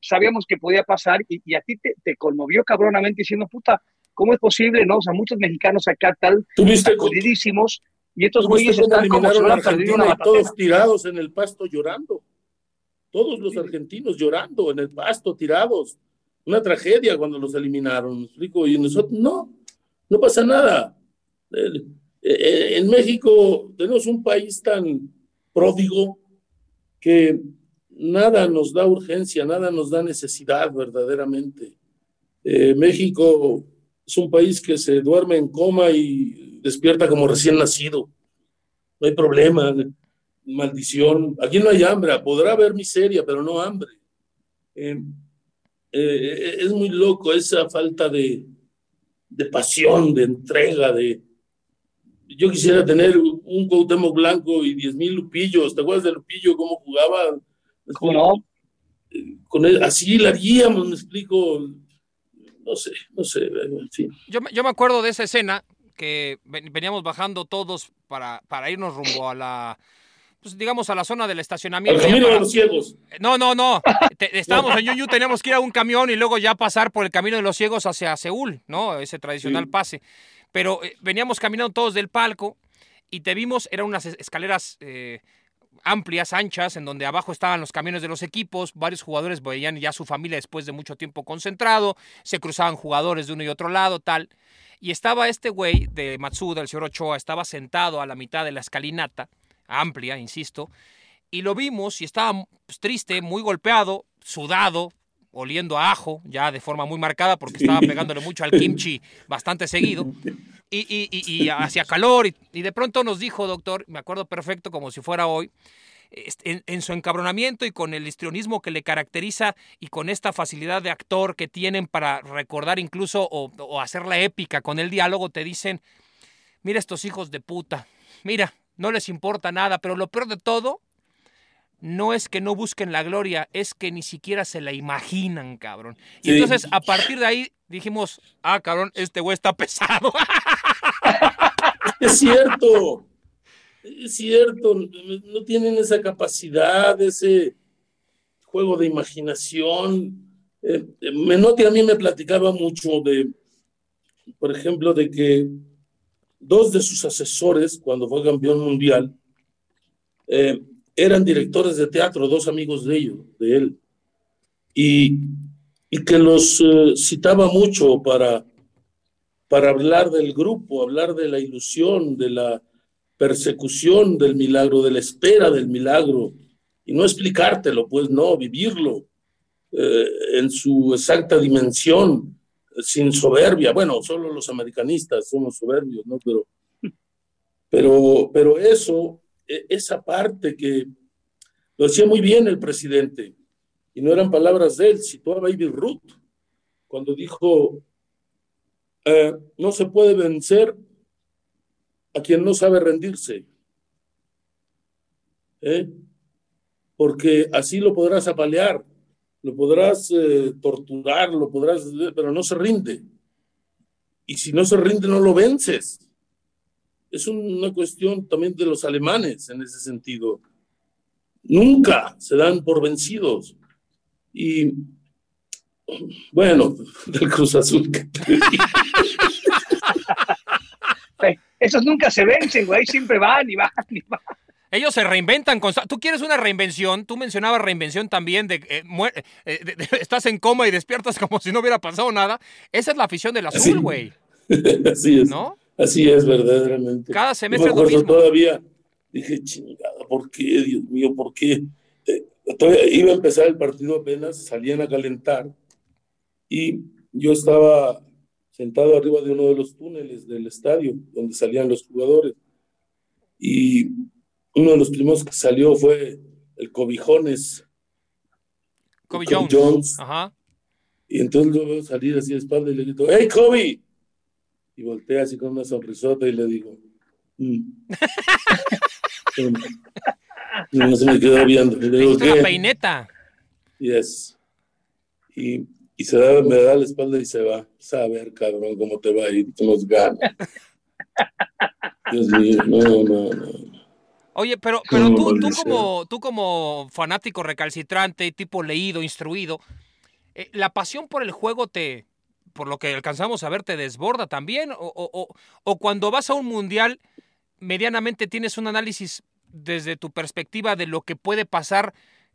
sabíamos que podía pasar y, a ti te, conmovió cabronamente diciendo, puta, ¿cómo es posible, no? O sea, muchos mexicanos acá tal, jodidísimos y estos güeyes están como si hubieran todos tirados en el pasto llorando. Todos los argentinos llorando en el pasto, tirados. Una tragedia cuando los eliminaron, ¿me explico? Y nosotros, no, no pasa nada. Eh, eh, en México tenemos un país tan pródigo que nada nos da urgencia, nada nos da necesidad verdaderamente. Eh, México es un país que se duerme en coma y despierta como recién nacido. No hay problema, maldición. Aquí no hay hambre, podrá haber miseria, pero no hambre. Eh, es muy loco esa falta de, de pasión, de entrega, de, yo quisiera tener un Cuauhtémoc Blanco y diez mil Lupillos. ¿Te acuerdas de Lupillo, cómo jugaba? ¿Cómo no? Con él, así la haríamos, me explico. No sé, no sé. Yo, yo me acuerdo de esa escena que veníamos bajando todos para, para irnos rumbo a la, pues digamos, a la zona del estacionamiento. Al camino de los ciegos. No, no, no. estábamos en Yuyu, teníamos que ir a un camión y luego ya pasar por el camino de los ciegos hacia Seúl, ¿no? Ese tradicional pase. Pero eh, veníamos caminando todos del palco y te vimos, eran unas escaleras eh, amplias, anchas, en donde abajo estaban los camiones de los equipos, varios jugadores veían ya su familia después de mucho tiempo concentrado, se cruzaban jugadores de uno y otro lado, tal. Y estaba este güey de Matsuda, el señor Ochoa, estaba sentado a la mitad de la escalinata, amplia, insisto, y lo vimos y estaba pues, triste, muy golpeado, sudado, oliendo a ajo, ya de forma muy marcada, porque estaba pegándole mucho al kimchi bastante seguido, y, y, y, hacía calor, y, de pronto nos dijo, doctor, me acuerdo perfecto como si fuera hoy, en, en, su encabronamiento y con el histrionismo que le caracteriza y con esta facilidad de actor que tienen para recordar incluso o, o hacer la épica con el diálogo, te dicen, mira estos hijos de puta, mira, no les importa nada, pero lo peor de todo no es que no busquen la gloria, es que ni siquiera se la imaginan, cabrón. Y entonces, a partir de ahí, dijimos, ah, cabrón, este güey está pesado. Es cierto, es cierto, no tienen esa capacidad, ese juego de imaginación. Eh, Menotti a mí me platicaba mucho de, por ejemplo, de que dos de sus asesores, cuando fue campeón mundial, eh, eran directores de teatro, dos amigos de ellos, de él, y, y que los eh, citaba mucho para, para hablar del grupo, hablar de la ilusión, de la persecución del milagro, de la espera del milagro, y no explicártelo, pues no, vivirlo eh, en su exacta dimensión, sin soberbia. Bueno, solo los americanistas somos soberbios, ¿no? Pero, pero, pero eso e, esa parte que lo decía muy bien el presidente, y no eran palabras de él, citó a Baby Ruth, cuando dijo, eh, no se puede vencer a quien no sabe rendirse, ¿eh? porque así lo podrás apalear, lo podrás eh, torturar, lo podrás, pero no se rinde. Y si no se rinde, no lo vences es una cuestión también de los alemanes en ese sentido. Nunca se dan por vencidos. Y bueno, del Cruz Azul. Esos nunca se vencen, güey, siempre van y van y van. Ellos se reinventan. Tú quieres una reinvención. Tú mencionabas reinvención también de, eh, eh, estás en coma y despiertas como si no hubiera pasado nada. Esa es la afición del azul, güey. Así es. ¿No? Así es, verdaderamente. Cada semestre. me acuerdo todavía, dije, chingada, ¿por qué, Dios mío, por qué? Eh, iba a empezar el partido apenas, salían a calentar y yo estaba sentado arriba de uno de los túneles del estadio donde salían los jugadores. Y uno de los primeros que salió fue el Cobijones. Kobe, Jones. Ajá. Y entonces lo veo salir así de espalda y le grito, ¡Hey, Kobe! y voltea así con una sonrisota y le digo, mm". y no se me quedó viendo. Le digo, ¿qué? una peineta. Yes. Y, y se da, me da la espalda y se va. Saber, cabrón, cómo te va a ir, tú nos ganas. Dios mío, no, no, no. Oye, pero, pero tú, tú, como, tú como fanático recalcitrante, tipo leído, instruido, eh, ¿la pasión por el juego te, por lo que alcanzamos a ver, te desborda también? O, o, cuando vas a un mundial, medianamente tienes un análisis desde tu perspectiva de lo que puede pasar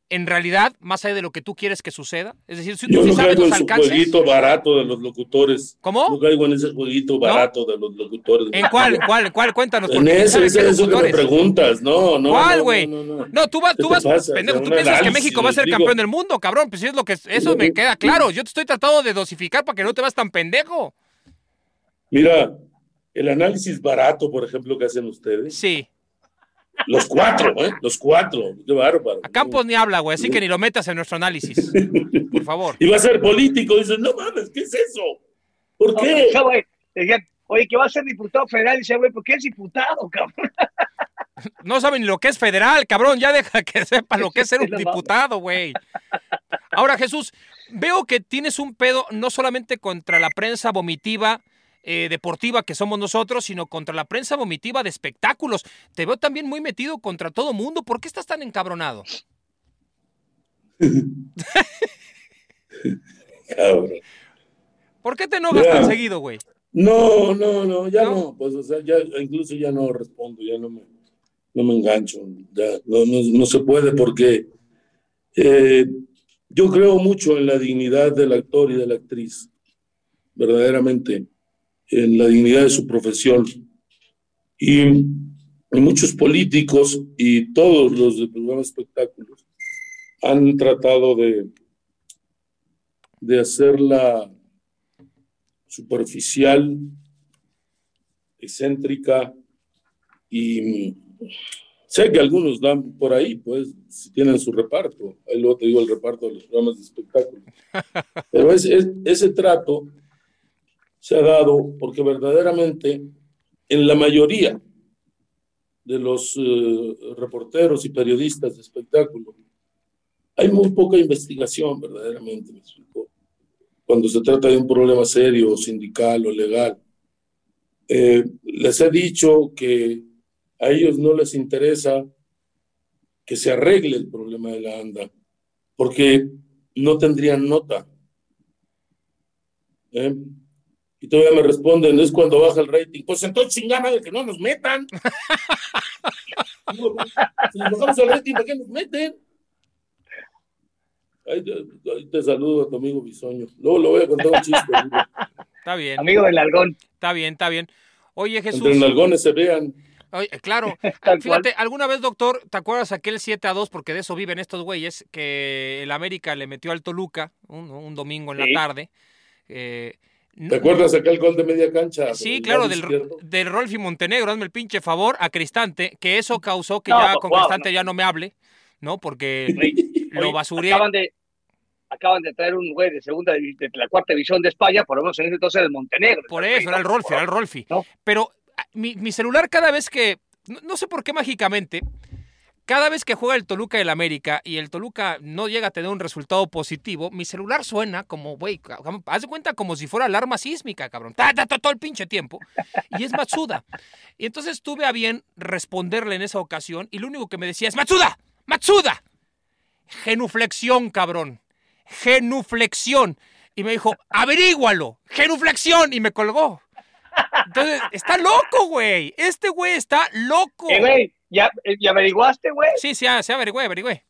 en realidad, más allá de lo que tú quieres que suceda? Es decir, si Yo tú no sabes caigo los en su alcances. jueguito barato de los locutores. ¿Cómo? No caigo en ese jueguito barato de los locutores. ¿En cuál? ¿Cuál? ¿Cuál? Cuéntanos. En ese, ese, eso que me preguntas. No, no. ¿Cuál, güey? No, no, no. No, tú vas, ¿Qué tú vas, pasa? pendejo, tú piensas que México va a ser digo- campeón del mundo, cabrón. Pues sí es lo que eso me queda claro. Yo te estoy tratando de dosificar para que no te vas tan pendejo. Mira, el análisis barato, por ejemplo, que hacen ustedes. Sí. Los cuatro, ¿eh? Los cuatro. Qué bárbaro. A Campos ni habla, güey, así que ni lo metas en nuestro análisis. Por favor. Y va a ser político. Dices, no mames, ¿qué es eso? ¿Por qué? No, güey, Oye, que va a ser diputado federal. Dice, güey, ¿por qué es diputado, cabrón? No saben ni lo que es federal, cabrón. Ya deja que sepa lo que es ser un diputado, güey. Ahora, Jesús, veo que tienes un pedo no solamente contra la prensa vomitiva eh, deportiva que somos nosotros, sino contra la prensa vomitiva de espectáculos. Te veo también muy metido contra todo mundo. ¿Por qué estás tan encabronado? Cabrón. ¿Por qué te enojas Ya. tan seguido, güey? No, no, no, ya ¿No? ¿No? pues, o sea, ya incluso ya no respondo, ya no me, no me engancho, ya no, no, no se puede porque eh, yo creo mucho en la dignidad del actor y de la actriz, verdaderamente, en la dignidad de su profesión. Y, y muchos políticos y todos los de programa de espectáculos han tratado de, de hacerla superficial, excéntrica y sé que algunos dan por ahí, pues, si tienen su reparto. Ahí luego te digo el reparto de los programas de espectáculo. Pero ese, es- ese trato se ha dado porque verdaderamente en la mayoría, de los eh, reporteros y periodistas de espectáculo, hay muy poca investigación, verdaderamente, me cuando se trata de un problema serio, sindical o legal. Eh, les he dicho que a ellos no les interesa que se arregle el problema de la ANDA, porque no tendrían nota. ¿Eh? Y todavía me responden, es cuando baja el rating. Pues entonces chingada de que no nos metan. si nos bajamos el rating, ¿para qué nos meten? Ahí te, saludo a tu amigo Bisoño. Luego lo voy a contar un chiste. Está bien. Amigo del algón. Está bien, está bien. Oye, Jesús. Entre los algones se vean. Oye, claro. Fíjate, alguna vez, doctor, ¿te acuerdas aquel 7 a 2? Porque de eso viven estos güeyes, que el América le metió al Toluca un, domingo en la tarde. Eh, ¿Te acuerdas aquel gol de media cancha? Sí, claro, del, del Rolfi Montenegro, hazme el pinche favor, a Cristante, que eso causó que ya con Cristante ya no me hable, ¿no? Porque lo basuré. Acaban de, acaban de traer un güey de segunda de, la cuarta división de España, por lo menos en ese entonces el Montenegro. Por eso, era el Rolfi, era el Rolfi. Pero ah, mi, mi, celular cada vez que, no, sé por qué mágicamente, cada vez que juega el Toluca y el América y el Toluca no llega a tener un resultado positivo, mi celular suena como, güey, haz de cuenta como si fuera alarma sísmica, cabrón. todo el pinche tiempo. Y es Matsuda. Y entonces tuve a bien responderle en esa ocasión y lo único que me decía es, Matsuda, Matsuda. Genuflexión, cabrón. Genuflexión. Y me dijo, averígualo, genuflexión. Y me colgó. Entonces, está loco, güey. Este güey está loco. Eh, ¿ya, ¿ya averiguaste, güey? Sí, sí, se averigüé, averigüé.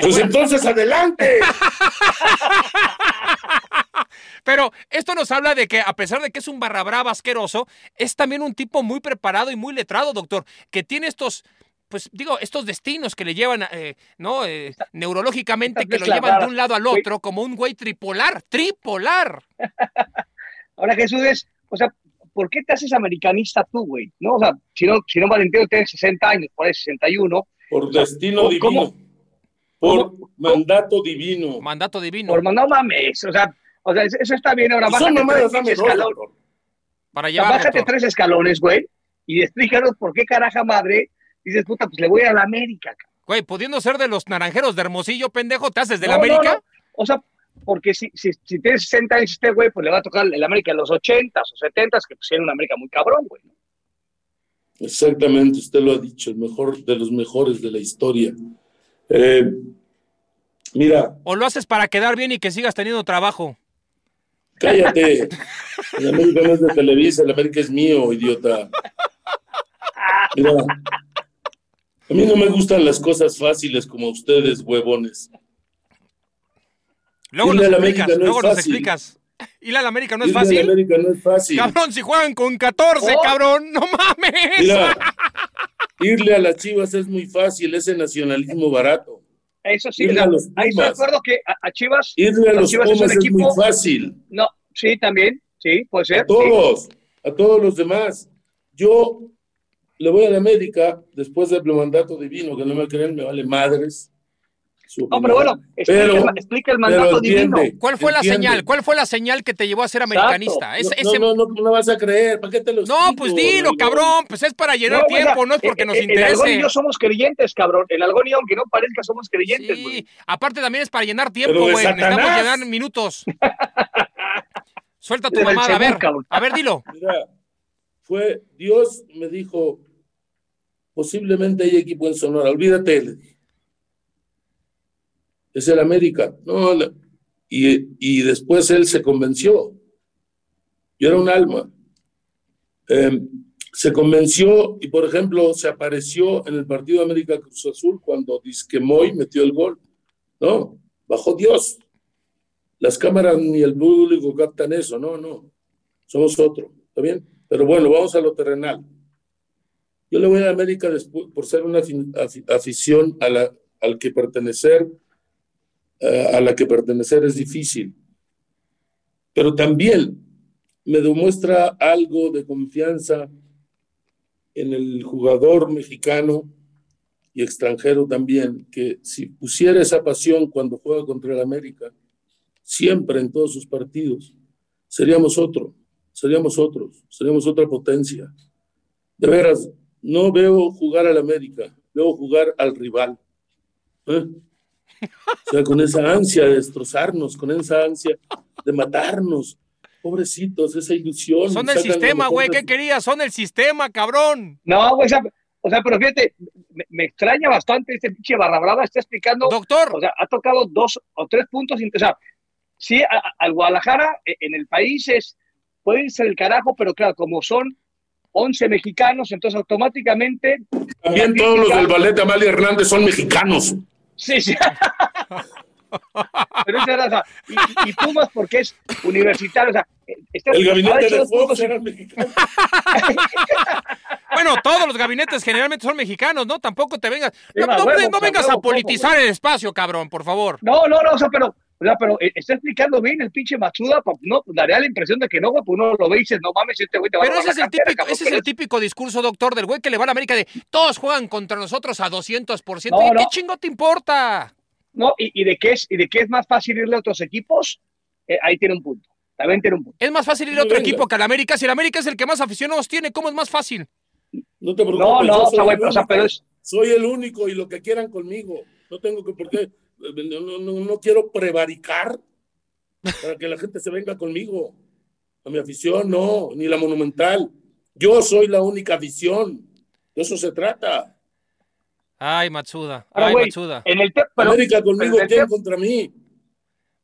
Pues entonces adelante. Pero esto nos habla de que a pesar de que es un barra brava asqueroso, es también un tipo muy preparado y muy letrado, doctor, que tiene estos pues digo, estos destinos que le llevan, eh, ¿no? Eh, neurológicamente, que lo llevan de un lado al otro, como un güey tripolar, tripolar. Ahora Jesús es, o sea, ¿por qué te haces americanista tú, güey? ¿No? O sea, si no, si no Valentino tiene 60 años, por ahí 61. Por destino divino. por mandato divino. Mandato divino. Por no mames, o sea, o sea, eso está bien, ahora bájate tres escalones. Para llevar, bájate tres escalones, güey, y explícanos por qué caraja madre dices, puta, pues le voy a la América. Güey, pudiendo ser de los naranjeros de Hermosillo, pendejo, ¿te haces de la América? O sea, porque si, si, si tienes 60 años este güey, pues le va a tocar el América en los 80 o 70 que pues una América muy cabrón, güey. Exactamente, usted lo ha dicho, el mejor de los mejores de la historia. Eh, mira. O lo haces para quedar bien y que sigas teniendo trabajo. Cállate. El América no es de Televisa, el América es mío, idiota. Mira, a mí no me gustan las cosas fáciles como ustedes, huevones. Luego nos explicas, luego nos explicas. Ir a la América no es fácil. Ir a la América no es fácil. Cabrón, si juegan con 14, cabrón, no mames. Mira, irle a las Chivas es muy fácil, ese nacionalismo barato. Eso sí, irle a los ahí estoy de acuerdo que a, Chivas. Irle a los Chivas Pumas es, muy fácil. No, sí, también, sí, puede ser. A todos, a todos los demás. Yo le voy a la América después del mandato divino, que no me creen, me vale madres. No, pero bueno, explica, el mandato divino. ¿Cuál fue la señal? ¿Cuál fue la señal que te llevó a ser americanista? no, no, no, vas a creer, ¿para qué te lo No, pues dilo, cabrón, pues es para llenar tiempo, no es porque nos interese. El Algón y yo somos creyentes, cabrón. El Algón y aunque no parezca, somos creyentes, Sí, aparte también es para llenar tiempo, güey. Necesitamos llenar minutos. Suelta tu mamada, a ver, a ver, dilo. Mira, fue, Dios me dijo, posiblemente hay equipo en Sonora, olvídate, le dije. Es el América. No, y, y, después él se convenció. Yo era un alma. Em, se convenció y, por ejemplo, se apareció en el partido América Cruz Azul cuando Disquemoy metió el gol. No, bajó Dios. Las cámaras ni el público captan eso. No, no. Somos otro. ¿Está bien? Pero bueno, vamos a lo terrenal. Yo le voy a América después, por ser una afición a la, al que pertenecer, eh, a la que pertenecer es difícil. Pero también me demuestra algo de confianza en el jugador mexicano y extranjero también, que si pusiera esa pasión cuando juega contra el América, siempre en todos sus partidos, seríamos otro, seríamos otros, seríamos otra potencia. De veras, no veo jugar al América, veo jugar al rival. ¿eh? O sea, con esa ansia de destrozarnos, con esa ansia de matarnos. Pobrecitos, esa ilusión. Son el sistema, güey. ¿Qué querías? Son el sistema, cabrón. No, güey. O sea, pero fíjate, me, extraña bastante este pinche barra brava. Está explicando. Doctor. O sea, ha tocado dos o tres puntos. O sea, sí, al Guadalajara, e, en el país es. Puede ser el carajo, pero claro, como son 11 mexicanos, entonces automáticamente. También todos los del ballet de Amalia Hernández son mexicanos. Sí, sí. Pero es y, y, Pumas porque es universitario. O sea, el gabinete de Fox era mexicano. bueno, todos los gabinetes generalmente son mexicanos, ¿no? Tampoco te vengas. No, vengas a politizar el espacio, cabrón, por favor. No, no, no, o sea, pero sea, pero eh, está explicando bien el pinche Matsuda, no, daría la impresión de que no, güey, pues uno lo ve y dices, no mames, este güey te va pero a ese es el típico, ese es el típico discurso, doctor, del güey que le va a la América de todos juegan contra nosotros a 200%. No, ¿Qué chingo te importa? No, y, de qué es, y de qué es más fácil irle a otros equipos, eh, ahí tiene un punto. También tiene un punto. Es más fácil ir a otro equipo que al América. Si el América es el que más aficionados tiene, ¿cómo es más fácil? No te preocupes. No, no, o sea, güey, o sea, pero es... Soy el único y lo que quieran conmigo. No tengo que, por qué, no, no, no, no quiero prevaricar para que la gente se venga conmigo. A mi afición, no, ni la monumental. Yo soy la única afición. De eso se trata. Ay, Matsuda. Ay, Matsuda. En el América conmigo, ¿quién contra mí?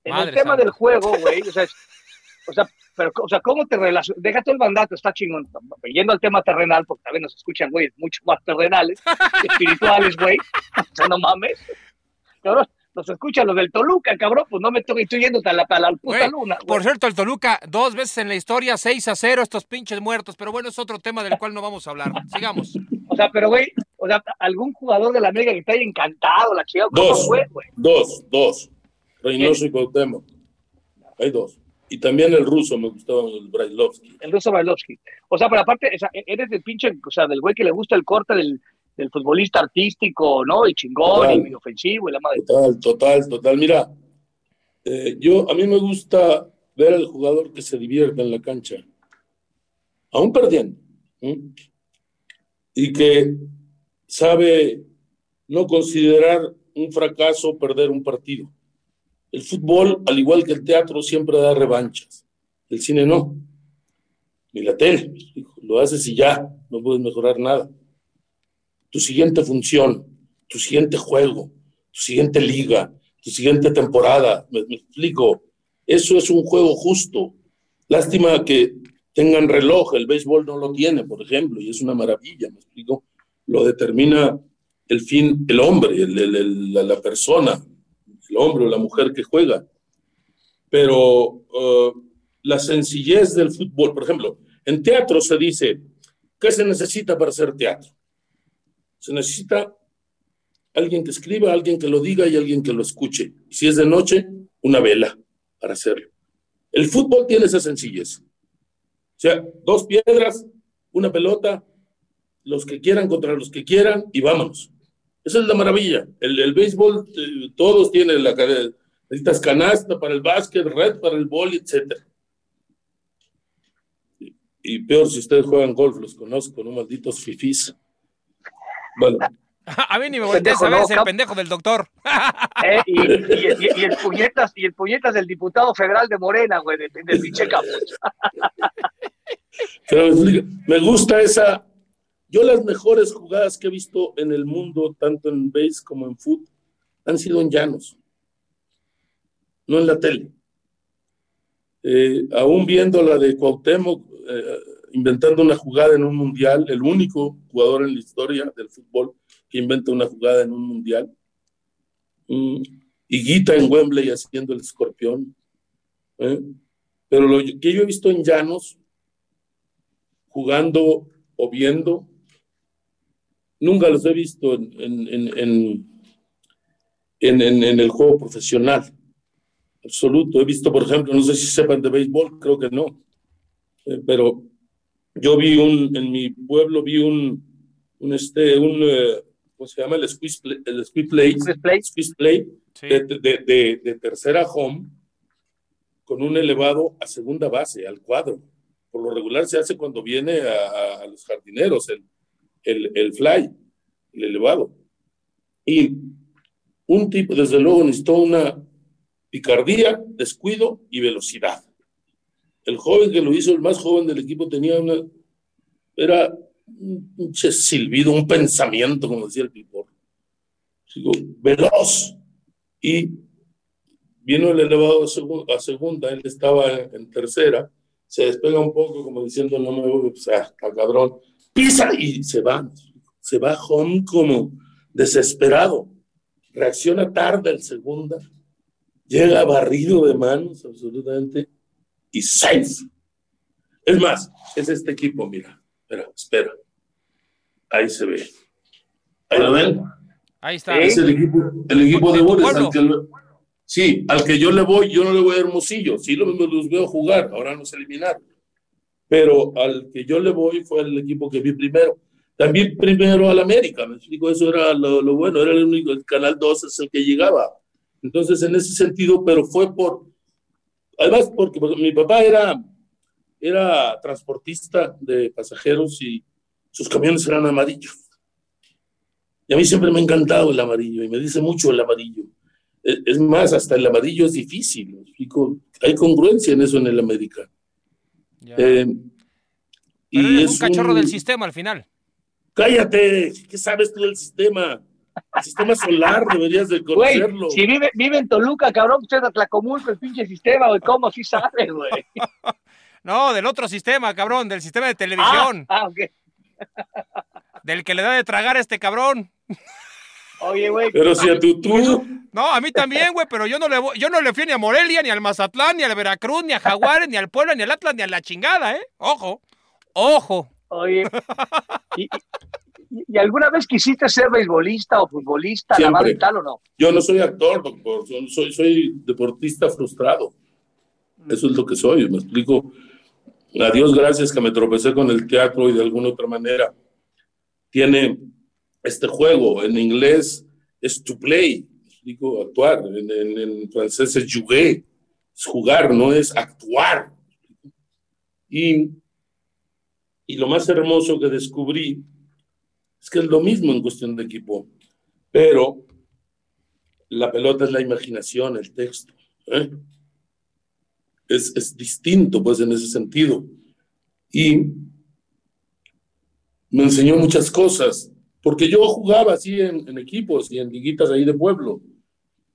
En el tema del juego, güey, o sea, o sea, pero, o sea, ¿cómo te relacionas? Deja todo el mandato, está chingón. Yendo al tema terrenal, porque también nos escuchan, güey, mucho más terrenales, espirituales, güey. O sea, no mames. Cabrón, nos escuchan los del Toluca, cabrón, pues no me estoy, estoy yendo a la, a la puta luna. Por cierto, el Toluca, dos veces en la historia, 6 a 0, estos pinches muertos, pero bueno, es otro tema del cual no vamos a hablar. Sigamos. o sea, pero güey, o sea, algún jugador de la Mega que te haya encantado, la chica, dos, fue, güey? Dos, dos. Reynoso y Cuauhtémoc. Hay dos. Y también el ruso me gustaba, el Brailovsky. El ruso Brailovsky. O sea, pero aparte, eres el pinche, o sea, del güey que le gusta el corte del, del futbolista artístico, ¿no? Y chingón, y muy ofensivo, y la madre. Total, total, total. Mira, eh, yo, a mí me gusta ver al jugador que se divierte en la cancha, aún perdiendo, y que sabe no considerar un fracaso perder un partido. El fútbol, al igual que el teatro, siempre da revanchas. El cine no. Ni la tele. Lo haces y ya, no puedes mejorar nada tu siguiente función, tu siguiente juego, tu siguiente liga, tu siguiente temporada. Me, explico. Eso es un juego justo. Lástima que tengan reloj, el béisbol no lo tiene, por ejemplo, y es una maravilla, me explico. Lo determina el fin, el hombre, la, persona, el hombre o la mujer que juega. Pero uh, la sencillez del fútbol, por ejemplo, en teatro se dice, ¿qué se necesita para hacer teatro? Se necesita alguien que escriba, alguien que lo diga y alguien que lo escuche. Si es de noche, una vela para hacerlo. El fútbol tiene esa sencillez. O sea, dos piedras, una pelota, los que quieran contra los que quieran y vámonos. Esa es la maravilla. El, béisbol, eh, todos tienen la necesitas canasta para el básquet, red para el boli, etc. Y, y peor si ustedes juegan golf, los conozco, ¿no? Malditos fifís. Bueno. A mí ni me volteé a saber, es el pendejo del doctor. Eh, y, el puñetas, y el puñetas del diputado federal de Morena, güey, del, del pinche me gusta esa. Yo las mejores jugadas que he visto en el mundo, tanto en base como en foot, han sido en llanos, no en la tele. Eh, aún viendo la de Cuauhtémoc, eh, inventando una jugada en un mundial, el único jugador en la historia del fútbol que inventa una jugada en un mundial. Mm, en Wembley haciendo el escorpión. ¿eh? Pero lo que yo he visto en Llanos, jugando o viendo, nunca los he visto en, en, en, en el juego profesional. Absoluto. He visto, por ejemplo, no sé si sepan de béisbol, creo que no. Eh, pero yo vi un, en mi pueblo vi un, un este, un, eh, ¿cómo se llama? El squeeze play, el squeeze play, squeeze play, de, de, de, tercera home con un elevado a segunda base, al cuadro. Por lo regular se hace cuando viene a, a los jardineros, el, el, el fly, el elevado. Y un tipo, desde luego, necesitó una picardía, descuido y velocidad. El joven que lo hizo, el más joven del equipo, tenía una, era un silbido, un pensamiento, como decía el pipor. veloz. Y vino el elevado a, segunda, él estaba en, tercera, se despega un poco como diciendo, no me voy, pues, ah, cabrón, pisa y se va, se va home como desesperado. Reacciona tarde el segunda, llega barrido de manos absolutamente y safe. Es más, es este equipo, mira, espera, espera. Ahí se ve. Ahí lo ven. Ahí está. Es el equipo, el equipo de Boris. Al que, sí, al que yo le voy, yo no le voy a Hermosillo. Sí, lo, los veo jugar, ahora nos eliminaron. Pero al que yo le voy fue el equipo que vi primero. También primero al América, me explico, eso era lo, lo bueno, era el único, el Canal 2 es el que llegaba. Entonces, en ese sentido, pero fue por, además, porque mi papá era, era transportista de pasajeros y sus camiones eran amarillos. Y a mí siempre me ha encantado el amarillo y me dice mucho el amarillo. E, es más, hasta el amarillo es difícil. Hay congruencia en eso en el América. Eh, y es un cachorro del sistema al final. Cállate, ¿qué sabes tú del sistema? El sistema solar deberías de conocerlo. si vive, vive en Toluca, cabrón, usted es Tlacomulco, el pinche sistema, güey, ¿cómo sí sabe, güey? no, del otro sistema, cabrón, del sistema de televisión. Ah, ah ok. del que le da de tragar a este cabrón. Oye, güey. Pero si a tu tú. No, a mí también, güey, pero yo no le yo no le fui ni a Morelia, ni al Mazatlán, ni al Veracruz, ni a Jaguares, ni al Puebla, ni al Atlas, ni a la chingada, ¿eh? Ojo. Ojo. Oye. ¿Y, alguna vez quisiste ser beisbolista o futbolista, la y tal o no? Yo no soy actor, doctor. Soy, soy deportista frustrado. Eso es lo que soy, me explico. A Dios gracias que me tropecé con el teatro y de alguna otra manera tiene este juego. En inglés es to play, explico, actuar. En, francés es jouer, es jugar, no es actuar. Y, y lo más hermoso que descubrí es que es lo mismo en cuestión de equipo, pero la pelota es la imaginación, el texto. ¿eh? Es, es distinto, pues, en ese sentido. Y me enseñó muchas cosas, porque yo jugaba así en, equipos y en liguitas ahí de pueblo,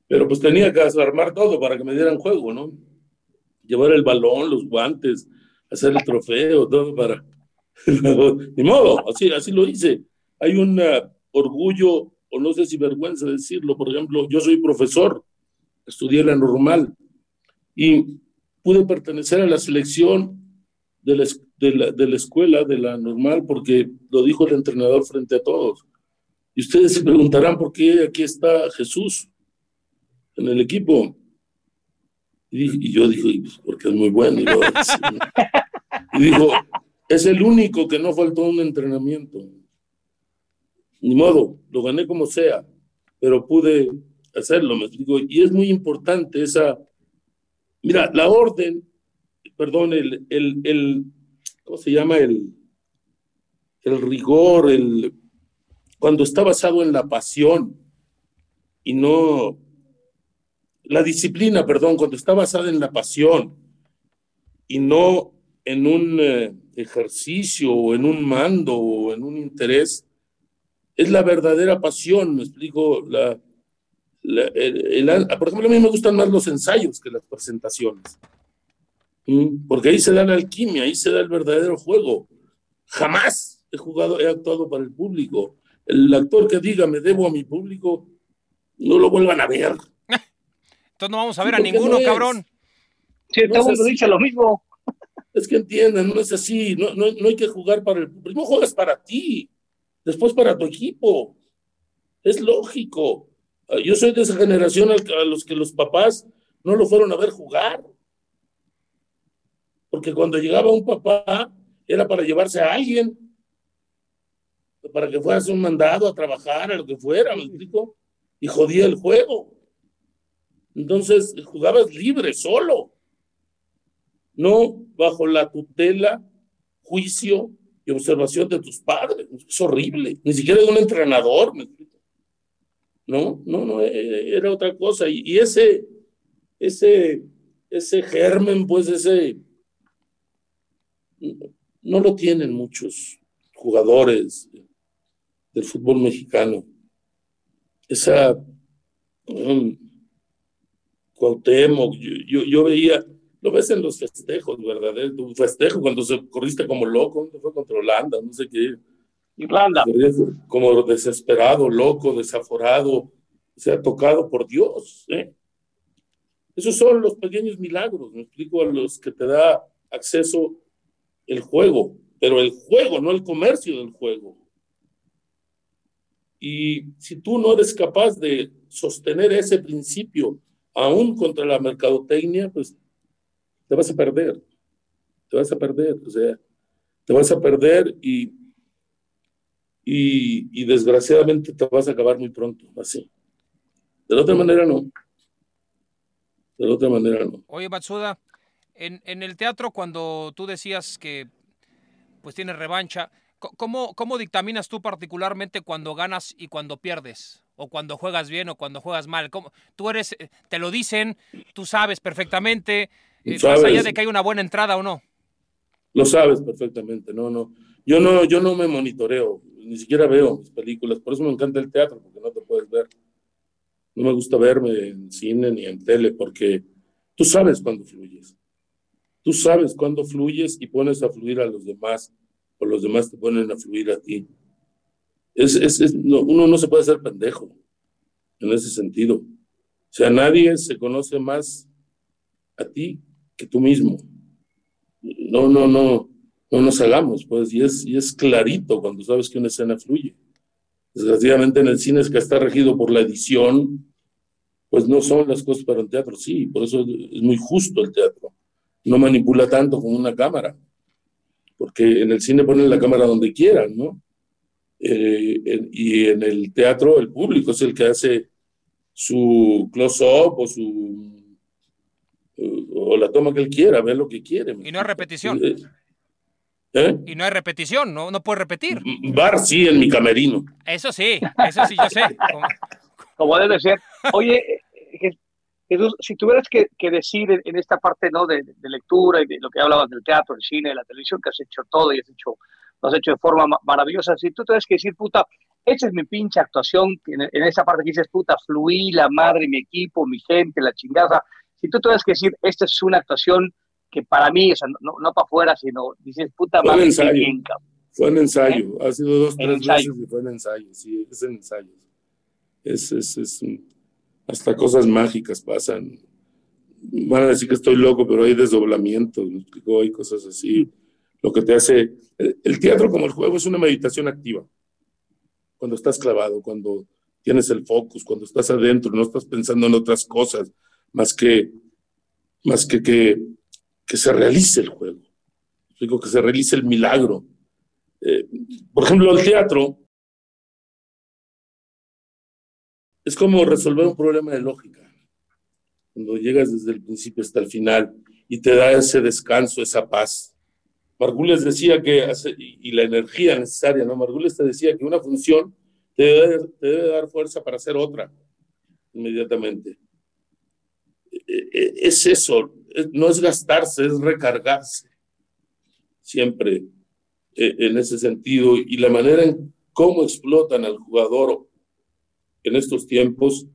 pero pues tenía que armar todo para que me dieran juego, ¿no? Llevar el balón, los guantes, hacer el trofeo, todo para... Ni modo, así, así lo hice. Hay un uh, orgullo, o no sé si vergüenza decirlo, por ejemplo, yo soy profesor, estudié la normal y pude pertenecer a la selección de la, de la, de la escuela, de la normal, porque lo dijo el entrenador frente a todos. Y ustedes se preguntarán por qué aquí está Jesús en el equipo. Y, yo dije, pues, porque es muy bueno. Y, dijo, es el único que no faltó un entrenamiento. Ni modo, lo gané como sea, pero pude hacerlo, me explico. Y es muy importante esa, mira, la orden, perdón, el, el, el ¿cómo se llama? El, el rigor, el, cuando está basado en la pasión y no, la disciplina, perdón, cuando está basada en la pasión y no en un eh, ejercicio o en un mando o en un interés, es la verdadera pasión, me explico, la, por ejemplo, a mí me gustan más los ensayos que las presentaciones. Mm, porque ahí se da la alquimia, ahí se da el verdadero juego. Jamás he jugado, he actuado para el público. El actor que diga me debo a mi público, no lo vuelvan a ver. Entonces no vamos a ver a ninguno, cabrón. Sí, estamos no lo mismo. Es que entiendan, no es así, no, no, no hay que jugar para el público. Primero juegas para ti, después para tu equipo. Es lógico. Yo soy de esa generación a los que los papás no lo fueron a ver jugar porque cuando llegaba un papá era para llevarse a alguien, para que fuera a hacer un mandado, a trabajar, a lo que fuera, ¿me explico? Y jodía el juego. Entonces jugabas libre, solo, no bajo la tutela, juicio y observación de tus padres. Es horrible. Ni siquiera de un entrenador. No, no, no, e, era otra cosa. Y, ese, ese, ese germen, pues ese, no lo tienen muchos jugadores del fútbol mexicano. Esa um, Cuauhtémoc, yo, yo, veía, lo ves en los festejos, ¿verdad? Tu festejo cuando se corriste como loco, fue contra Holanda, no sé qué. Irlanda. Como desesperado, loco, desaforado, o sea, tocado por Dios. ¿eh? Esos son los pequeños milagros, me explico, a los que te da acceso el juego, pero el juego, no el comercio del juego. Y si tú no eres capaz de sostener ese principio, aún contra la mercadotecnia, pues te vas a perder. Te vas a perder, o sea, te vas a perder y, y, desgraciadamente te vas a acabar muy pronto, así. De la otra manera no. De la otra manera no. Oye, Matsuda, en, en el teatro cuando tú decías que pues tienes revancha, ¿Cómo, ¿Cómo dictaminas tú particularmente cuando ganas y cuando pierdes? O cuando juegas bien o cuando juegas mal. ¿Cómo? Tú eres, eh, te lo dicen, tú sabes perfectamente, más allá de que hay una buena entrada o no. Lo sabes perfectamente, no, no. Yo no, yo no me monitoreo, ni siquiera veo mis películas, por eso me encanta el teatro, porque no te puedes ver. No me gusta verme en cine ni en tele, porque tú sabes cuándo fluyes. Tú sabes cuándo fluyes y pones a fluir a los demás o los demás te ponen a fluir a ti. Es, es, uno no se puede hacer pendejo en ese sentido. O sea, nadie se conoce más a ti que tú mismo. No, no, no, no nos hagamos, pues, y es, y es clarito cuando sabes que una escena fluye. Desgraciadamente en el cine es que está regido por la edición, pues no son las cosas para el teatro, sí, por eso es muy justo el teatro. No manipula tanto como una cámara porque en el cine ponen la cámara donde quieran, ¿no? Eh, y en el teatro el público es el que hace su close-up o su o la toma que él quiera, ver lo que quiere. Y no hay repetición. Eh, ¿Eh? Y no hay repetición, ¿no? No puede repetir. Bar sí, en mi camerino. Eso sí, eso sí, yo sé. Como debe ser. Oye, si tuvieras que, decir en, esta parte ¿no? De, lectura y de lo que hablabas del teatro, el cine, la televisión, que has hecho todo y has hecho, lo has hecho de forma maravillosa, si tú tuvieras que decir, puta, esa es mi pinche actuación, en, en esa parte que dices, puta, fluí, la madre, mi equipo, mi gente, la chingada, si tú tuvieras que decir, esta es una actuación que para mí, o sea, no, no para afuera, sino dices, puta madre, ensayo. Fue un ensayo, ¿Eh? ha sido dos, tres veces y fue un ensayo, sí, es un ensayo. Es, es, es un hasta cosas mágicas pasan. Van a decir que estoy loco, pero hay desdoblamientos, hay cosas así. Lo que te hace. El teatro, como el juego, es una meditación activa. Cuando estás clavado, cuando tienes el focus, cuando estás adentro, no estás pensando en otras cosas más que, más que, que, que se realice el juego. Digo que se realice el milagro. Eh, por ejemplo, el teatro es como resolver un problema de lógica. Cuando llegas desde el principio hasta el final y te da ese descanso, esa paz. Margules decía que, y la energía necesaria, ¿no? Margules te decía que una función te debe, dar fuerza para hacer otra inmediatamente. E, e, es eso, no es gastarse, es recargarse. Siempre e, en ese sentido. Y la manera en cómo explotan al jugador en estos tiempos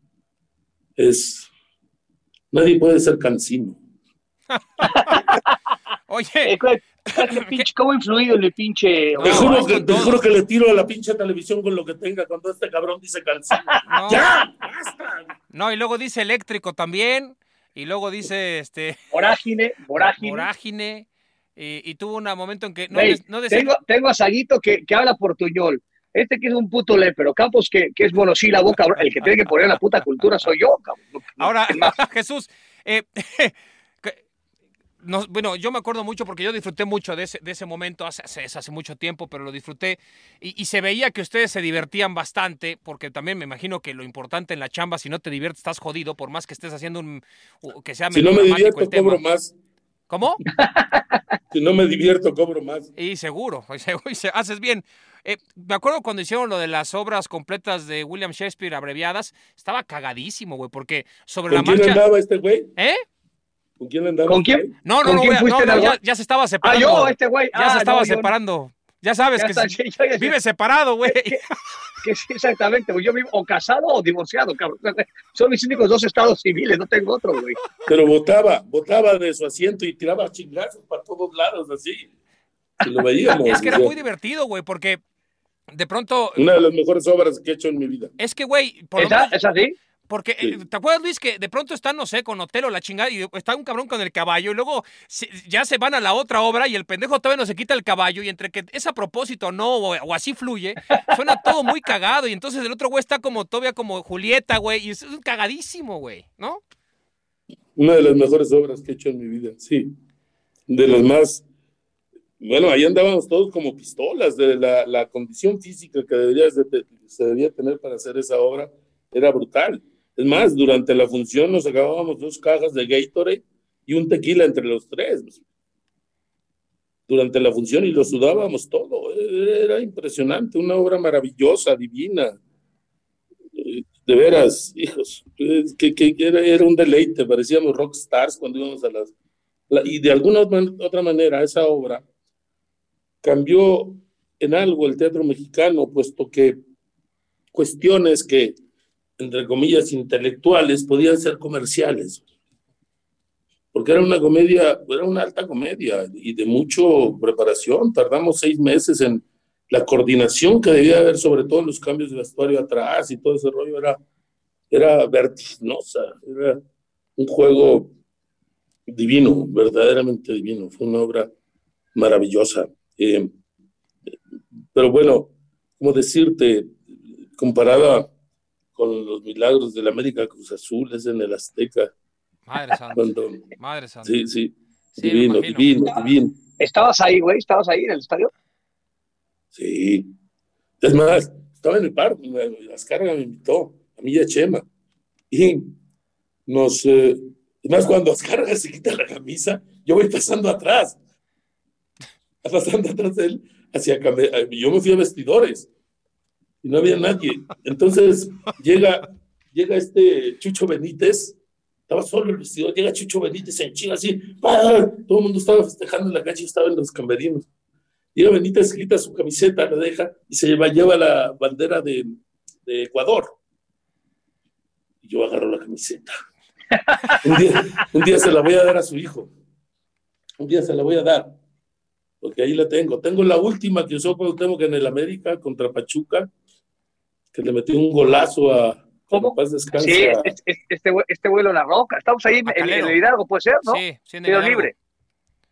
es, nadie puede ser cansino. Oye, eh, ¿cómo ha influido el pinche? Te, juro, que, te juro que le tiro a la pinche televisión con lo que tenga cuando este cabrón dice cansino. ¡Ya! ¡Basta! No, y luego dice eléctrico también. Y luego dice este. Vorágine, vorágine. Vorágine. Y, tuvo un momento en que no, tengo, tengo a Saguito que, que habla portuñol. Este que es un puto pero Campos que, que es monosílabo, cabrón. El que tiene que poner la puta cultura soy yo, cabrón. Ahora, Jesús, eh, bueno, yo me acuerdo mucho porque yo disfruté mucho de ese, de ese momento hace, hace, mucho tiempo, pero lo disfruté y, se veía que ustedes se divertían bastante, porque también me imagino que lo importante en la chamba, si no te diviertes, estás jodido, por más que estés haciendo un. que sea Si no me divierto, cobro más. ¿Cómo? si no me divierto, cobro más. Y seguro, haces bien. Eh, me acuerdo cuando hicieron lo de las obras completas de William Shakespeare abreviadas, estaba cagadísimo, güey, porque sobre ¿Con la quién marcha. andaba este güey? ¿Eh? ¿Con quién andaba? ¿Con este quién? No, no, ¿Con no, quién no, no, ya, ya se estaba Ah, separando. yo, este güey. Ya Ah, se estaba no, yo- separando. Ya sabes Ya que está, se- ya vive separado, güey. que, que sí, exactamente, güey. Yo vivo o casado o divorciado, cabrón. Son mis únicos dos estados civiles, no tengo otro, güey. Pero votaba, votaba de su asiento y tiraba chingazos para todos lados, así. Y lo veíamos. Es que era muy divertido, güey, porque de pronto. Una de las mejores obras que he hecho en mi vida. Es que, güey, por lo ¿Esa, menos- ¿Es así? Porque, Sí. eh, ¿te acuerdas, Luis, que de pronto están, no sé, con Otelo, la chingada, y está un cabrón con el caballo, y luego se- ya se van a la otra obra y el pendejo todavía no se quita el caballo, y entre que es a propósito o no, o, o así fluye, suena todo muy cagado, y entonces el otro güey está como todavía como Julieta, güey, y es un cagadísimo, güey, ¿no? Una de las mejores obras que he hecho en mi vida, sí. De las más. Bueno, ahí andábamos todos como pistolas. De la, la condición física que deberías de te- se debía tener para hacer esa obra era brutal. Es más, durante la función nos acabábamos dos cajas de Gatorade y un tequila entre los tres. Durante la función y lo sudábamos todo. Era, impresionante, una obra maravillosa, divina. De veras, hijos, que, que- era, un deleite, parecíamos rock stars cuando íbamos a las... la- y de alguna otra manera esa obra cambió en algo el teatro mexicano, puesto que cuestiones que, entre comillas, intelectuales podían ser comerciales. Porque era una comedia, era una alta comedia y de mucho preparación. Tardamos seis meses en la coordinación que debía haber, sobre todo en los cambios de vestuario atrás y todo ese rollo, era, era vertiginosa. Era un juego divino, verdaderamente divino. Fue una obra maravillosa. Eh, pero bueno, como decirte, comparada con los milagros del América Cruz Azul, es en el Azteca, Madre santa, cuando, madre santa. sí, sí, divino, divino, divino, ¿Estabas ahí, güey? ¿Estabas ahí en el estadio? sí. Es más, estaba en el parque, Ascarga me invitó, a mí y a Chema, y nos, eh, es más, cuando Ascarga se quita la camisa, yo voy pasando atrás, pasando atrás de él, hacia, eh, yo me fui a vestidores, no había nadie. Entonces llega, llega este Chucho Benítez, estaba solo el vestidor, llega Chucho Benítez en chinga así, todo el mundo estaba festejando en la calle, estaba en los camerinos. Llega Benítez, quita su camiseta, la deja y se lleva, lleva la bandera de, Ecuador. Y yo agarro la camiseta. Un día, se la voy a dar a su hijo. Un día se la voy a dar. Porque ahí la tengo. Tengo la última que usó Cuauhtémoc en el América contra Pachuca, que le metió un golazo a ¿Cómo? Paz Descansa. Sí, este, este, este este vuelo la roca. Estamos ahí en, el Hidalgo, puede ser, ¿no? Sí, sí, en el Hidalgo. libre.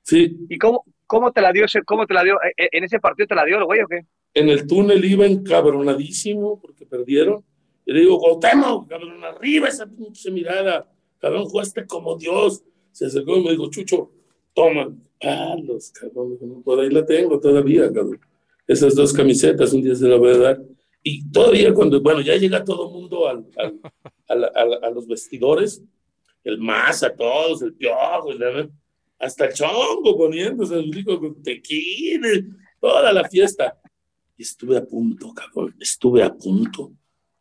Sí, ¿Y cómo, cómo te la dio ese, cómo te la dio? ¿E- ¿En ese partido te la dio el güey o qué? en el túnel iba encabronadísimo porque perdieron. Y le digo, Cuauhtémoc, cabrón, arriba esa pinche mirada. Cabrón, jugaste como Dios. Se acercó y me dijo, Chucho, toma. Ah, los cabrones, por ahí la tengo todavía, cabrón. Esas dos camisetas, un día se las voy a dar. Y todavía cuando, bueno, ya llega todo el mundo al, al- a, los vestidores, el más a todos, el piojo, hasta el chongo poniéndose, el tequila, toda la fiesta. Y estuve a punto, cabrón, estuve a punto,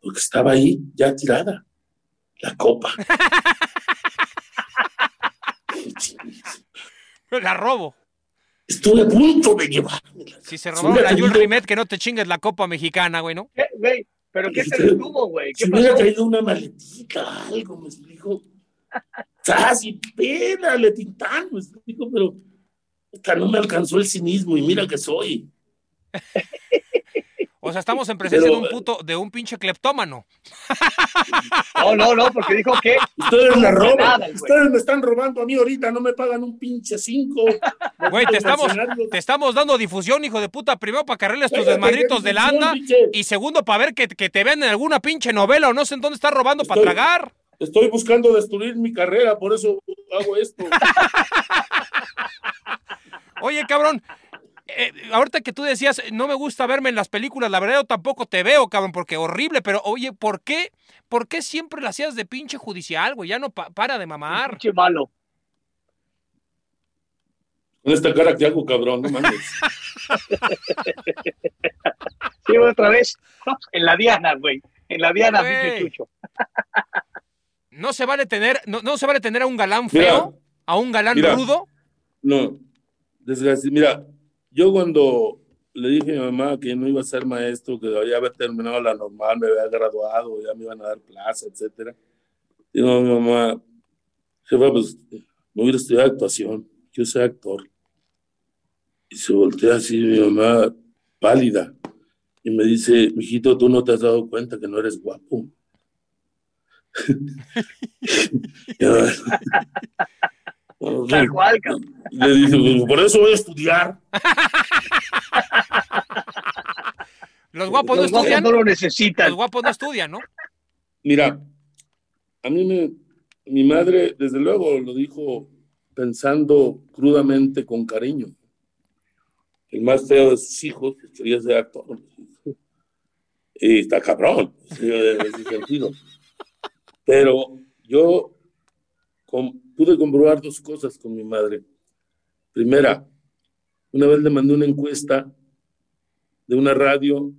porque estaba ahí ya tirada la copa. La robo. Estuve a punto de llevármela. Si se Si robaron hubiera a Jules Rimet, que no te chingues la Copa Mexicana, güey, ¿no? ¿Qué, güey? ¿Pero qué te Sí. detuvo, güey? ¿Qué Si hubiera traído una maletita, algo, me explico. ¡Sas y pena, le tintán! Me explico, pero hasta no me alcanzó el cinismo y mira que soy. O sea, estamos en presencia Pero- de un puto, de un pinche cleptómano. No, no, no, porque dijo que Ustedes me roban. nada. Ustedes me están robando a mí ahorita, no me pagan un pinche cinco. Güey, te estamos, te estamos dando difusión, hijo de puta. Primero para cargarles tus desmadritos de la anda. Y segundo para ver que, que te vean en alguna pinche novela o no sé en dónde estás robando para tragar. Estoy buscando destruir mi carrera, por eso hago esto. Oye, cabrón. Eh, ahorita que tú decías, no me gusta verme en las películas, la verdad yo tampoco te veo, cabrón, porque horrible, pero oye, ¿por qué? ¿Por qué siempre la hacías de pinche judicial, güey? Ya no pa- para de mamar. pinche malo. Con esta cara que hago, cabrón, no mames. sí, otra vez. En la Diana, güey. En la Diana, pinche chucho. No se vale tener, no, no se vale tener a un galán feo, a un galán rudo. No, desgraciadamente, mira, yo cuando le dije a mi mamá que no iba a ser maestro, que había terminado la normal, me había graduado, ya me iban a dar plaza, etcétera. Digo a mi mamá, jefa, pues me hubiera estudiado actuación, yo soy actor. Y se voltea así mi mamá, pálida, y me dice, mijito, tú no te has dado cuenta que no eres guapo. Tal cual, Le dice, pues, por eso voy a estudiar. Los guapos no estudian. no lo necesitan. Los guapos no estudian, ¿no? Mira, a mí me, mi madre, desde luego, lo dijo pensando crudamente con cariño. El más feo de sus hijos quería ser actor. Y está cabrón, en ese sentido. Pero yo pude comprobar dos cosas con mi madre. Primera, una vez le mandé una encuesta de una radio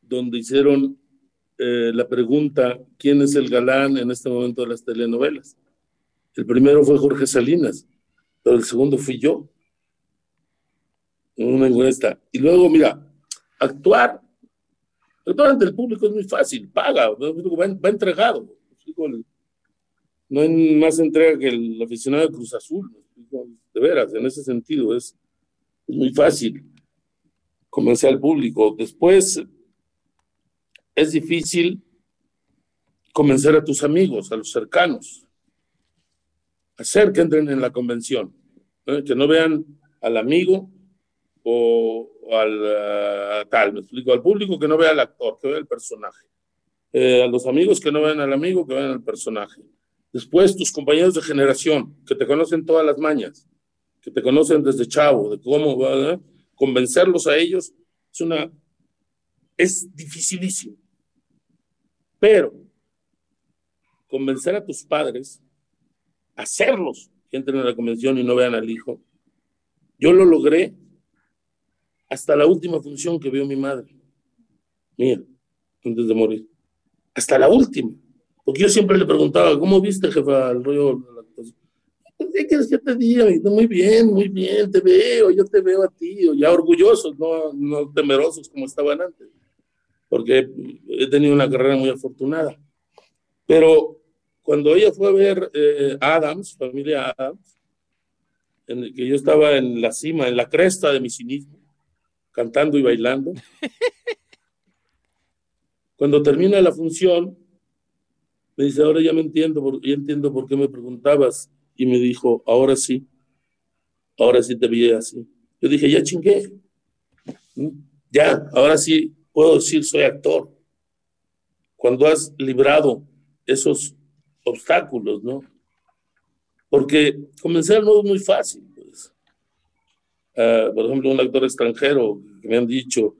donde hicieron eh, la pregunta, ¿quién es el galán en este momento de las telenovelas? El primero fue Jorge Salinas, pero el segundo fui yo. Una encuesta. Y luego, mira, actuar, actuar ante el público es muy fácil, paga, va entregado. No hay más entrega que el aficionado de Cruz Azul, de veras, en ese sentido es, muy fácil convencer al público. Después es difícil convencer a tus amigos, a los cercanos, hacer que entren en la convención, que no vean al amigo o, al tal, me explico, al público que no vea al actor, que vea el personaje. Eh, a los amigos que no vean al amigo, que vean al personaje. Después, tus compañeros de generación, que te conocen todas las mañas, que te conocen desde chavo, de cómo ¿verdad? convencerlos a ellos, es una. es dificilísimo. Pero convencer a tus padres, hacerlos que entren a la convención y no vean al hijo, yo lo logré hasta la última función que vio mi madre, mía, antes de morir hasta la última. Porque yo siempre le preguntaba, ¿cómo viste, jefa, el rollo? Pues, ¿Qué quieres que te diga? Muy bien, muy bien, te veo, yo te veo a ti, ya orgullosos, no, no temerosos como estaban antes, porque he tenido una carrera muy afortunada. Pero cuando ella fue a ver eh, Adams, familia Adams, en que yo estaba en la cima, en la cresta de mi cinismo, cantando y bailando, Cuando termina la función, me dice, ahora ya me entiendo, ya entiendo por qué me preguntabas. Y me dijo, ahora sí, ahora sí te vi así. Yo dije, ya chingué. ¿Mm? Ya, ahora sí puedo decir soy actor. Cuando has librado esos obstáculos, ¿no? Porque comenzar no es muy fácil. Pues. Ah, por ejemplo, un actor extranjero que me han dicho,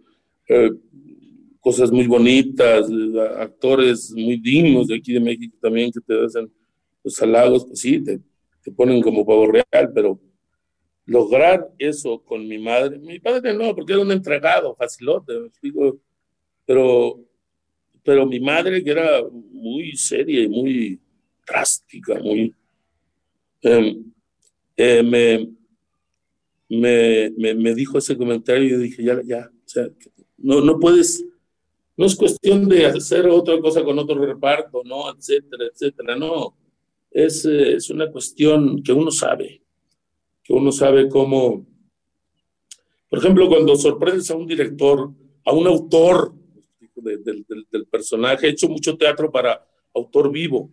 eh, cosas muy bonitas, actores muy dignos de aquí de México también que te hacen los halagos, pues sí, te, ponen como pavo real, pero lograr eso con mi madre, mi padre no, porque era un entregado, facilote, digo, pero, pero mi madre que era muy seria y muy drástica, muy... Em, eh, me, me, me, dijo ese comentario y yo dije, ya, ya, o sea, no, no puedes no es cuestión de hacer otra cosa con otro reparto, no, etcétera, etcétera, no. Es, eh, es una cuestión que uno sabe, que uno sabe cómo, por ejemplo, cuando sorprendes a un director, a un autor del, del personaje, he hecho mucho teatro para autor vivo.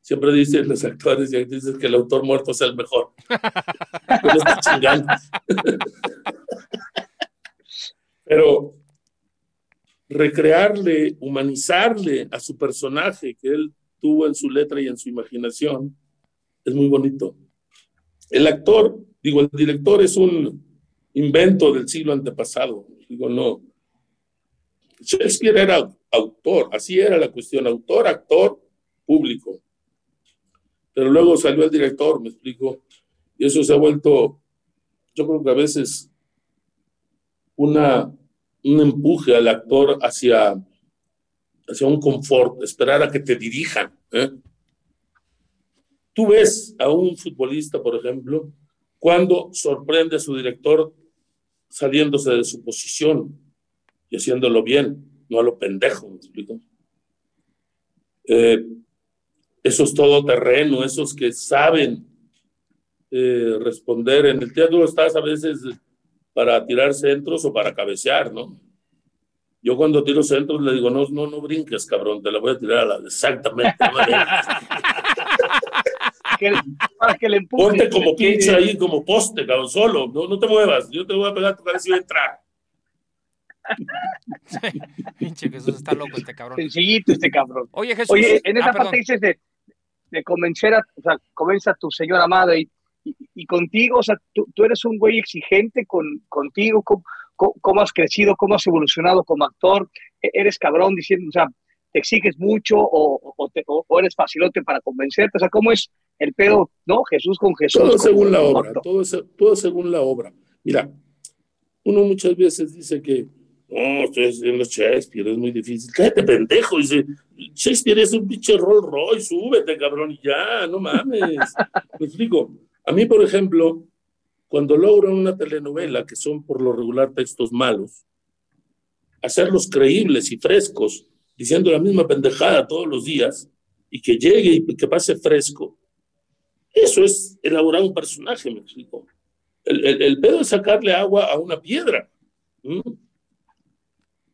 Siempre dicen los actores y actrices que el autor muerto es el mejor. Pero recrearle, humanizarle a su personaje que él tuvo en su letra y en su imaginación, es muy bonito. El actor, digo, el director es un invento del siglo antepasado. Digo, no. Shakespeare era autor, así era la cuestión, autor, actor, público. Pero luego salió el director, me explico, y eso se ha vuelto yo creo que a veces una, un empuje al actor hacia, hacia un confort, esperar a que te dirijan. ¿eh? Tú ves a un futbolista, por ejemplo, cuando sorprende a su director saliéndose de su posición y haciéndolo bien, no a lo pendejo, ¿me explico? Eh, esos todoterreno, esos que saben eh, responder. En el teatro estás a veces para tirar centros o para cabecear, ¿no? Yo cuando tiro centros le digo, no, no, no brinques, cabrón, te la voy a tirar a la exactamente. que, para que le empuje. Ponte como pinche ahí, como poste, cabrón, solo. No, no te muevas. Yo te voy a pegar a tu cabeza y voy a entrar. pinche Jesús está loco este cabrón. Sencillito este cabrón. Oye, Jesús. Oye, en esa ah, parte dices de, de convencer a, o sea, convence a tu señora amada y, y, y contigo, o sea, tú, tú, eres un güey exigente con, contigo, ¿cómo, cómo, has crecido, cómo has evolucionado como actor, E- eres cabrón diciendo, o sea, te exiges mucho o, o, te- o- eres facilote para convencerte, o sea, ¿cómo es el pedo, no? Jesús con Jesús. Todo según la obra, todo, todo según la obra. Mira, uno muchas veces dice que no, estoy haciendo Shakespeare, es muy difícil. Cállate, pendejo. Dice, Shakespeare es un pinche Rolls Royce, súbete, cabrón, y ya, no mames. Me explico. A mí, por ejemplo, cuando logro una telenovela, que son por lo regular textos malos, hacerlos creíbles y frescos, diciendo la misma pendejada todos los días, y que llegue y que pase fresco, eso es elaborar un personaje, me explico. El, el, pedo es sacarle agua a una piedra.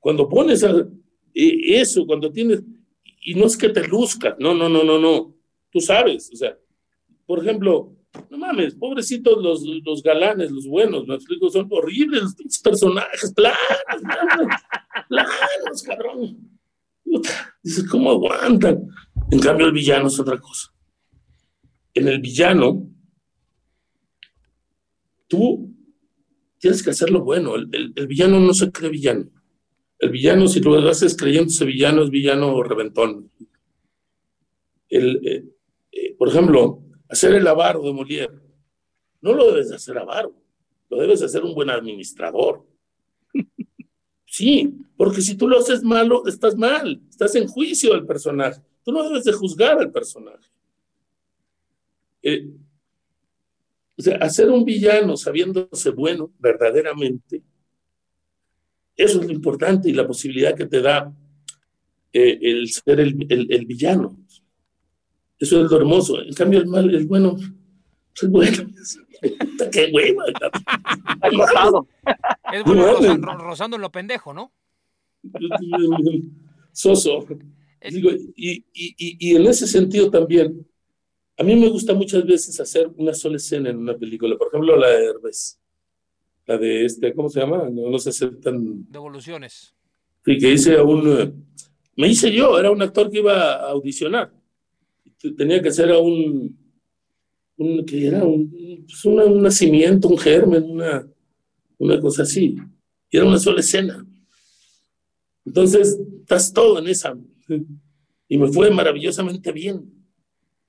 Cuando pones e- eso, cuando tienes, y no es que te luzcas, no, no, no, no, no. Tú sabes, o sea, por ejemplo, no mames, pobrecitos los, los galanes, los buenos, me explico, son horribles los personajes, planos, planos, cabrón. Dices, ¿cómo aguantan? En cambio, el villano es otra cosa. En el villano, tú tienes que hacerlo bueno. El, el- villano no se cree villano. El villano, si lo haces creyéndose villano, es villano reventón. El, eh, eh, por ejemplo, hacer el avaro de Molière. No lo debes de hacer avaro, lo debes de hacer un buen administrador. Sí, porque si tú lo haces malo, estás mal, estás en juicio del personaje. Tú no debes de juzgar al personaje. Eh, o sea, hacer un villano sabiéndose bueno verdaderamente, eso es lo importante y la posibilidad que te da eh, el ser el- el villano. Eso es lo hermoso. En cambio, el mal, el bueno, es bueno. Puta, Qué hueva. acostado. Es bueno No, roza- no. ro- rozando en lo pendejo, ¿no? Soso. Digo, y, y, y, y en ese sentido también, a mí me gusta muchas veces hacer una sola escena en una película. Por ejemplo, la de Herbes. La de este, ¿cómo se llama? No, no sé si es tan... Devoluciones. Sí, que hice a un... eh, Me hice yo, era un actor que iba a audicionar. Tenía que ser a un... un que era un, pues un nacimiento, un germen, una, una cosa así. Y era una sola escena. Entonces, estás todo en esa. Y me fue maravillosamente bien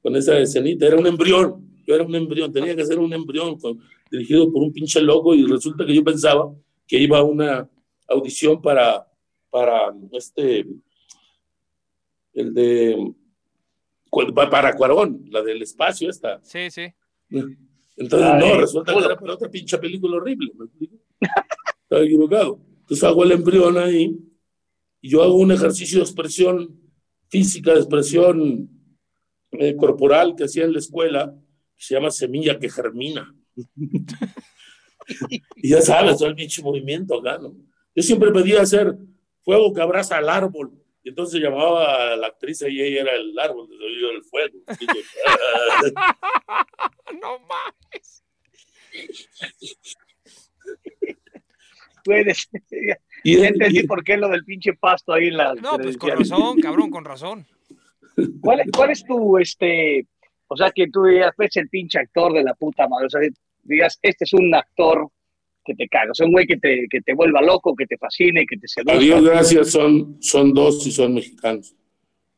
con esa escenita. Era un embrión. Yo era un embrión, tenía que ser un embrión dirigido por un pinche loco y resulta que yo pensaba que iba a una audición para, para este, el de, para Cuarón, la del espacio esta. Sí, sí. Entonces, Ay, no, resulta que era para otra pinche película horrible. ¿me explico? Estaba equivocado. Entonces hago el embrión ahí y yo hago un ejercicio de expresión física, de expresión eh, corporal que hacía en la escuela, que se llama semilla que germina. y ya sabes, todo el pinche movimiento acá, ¿no? Yo siempre pedía hacer fuego que abraza al árbol. Y entonces llamaba a la actriz y ella era el árbol, yo era el fuego. No mames. Puedes. y, Ya entendí y- por qué lo del pinche pasto ahí en la. No, pues con razón, cabrón, con razón. ¿Cuál, ¿Cuál es tu, este, o sea, que tú digas, pues el pinche actor de la puta madre, o sea, digas, este es un actor que te caga, o sea, un güey que te, que te vuelva loco, que te fascine, que te seduzca. A Dios gracias, son, son dos y son mexicanos.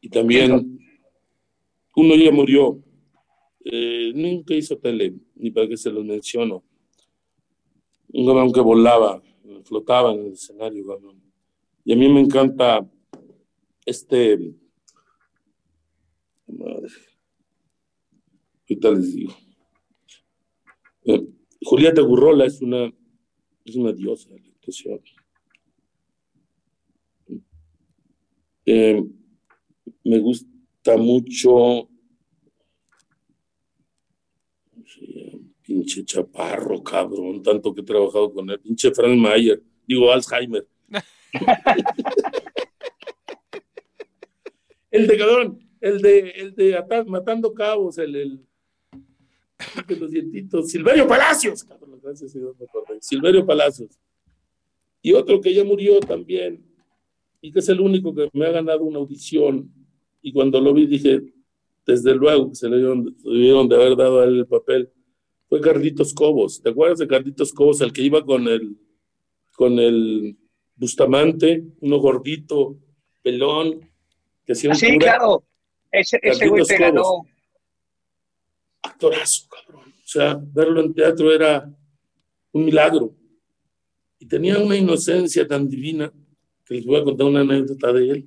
Y también uno ya murió. Eh, nunca hizo tele, ni para qué se los menciono. un cabrón que volaba, flotaba en el escenario, cabrón. Y a mí me encanta este. Madre. Ahorita les digo. Eh, Julieta Gurrola es una, es una diosa de la actuación. Eh, me gusta mucho. pinche chaparro, cabrón, tanto que he trabajado con él. Pinche Frank Mayer, digo Alzheimer. el de cabrón, el de, el de matando cabos, el, el de los dientitos, Silverio Palacios, cabrón, gracias, Silverio Palacios. Y otro que ya murió también, y que es el único que me ha ganado una audición. Y cuando lo vi dije, desde luego que se le dieron, de haber dado a él el papel, fue Carlitos Cobos. ¿Te acuerdas de Carlitos Cobos, el que iba con el, con el Bustamante, uno gordito, pelón, que hacía un Sí, claro, ese, ese güey te ganó. Actorazo, cabrón. O sea, verlo en teatro era un milagro. Y tenía una inocencia tan divina que les voy a contar una anécdota de él,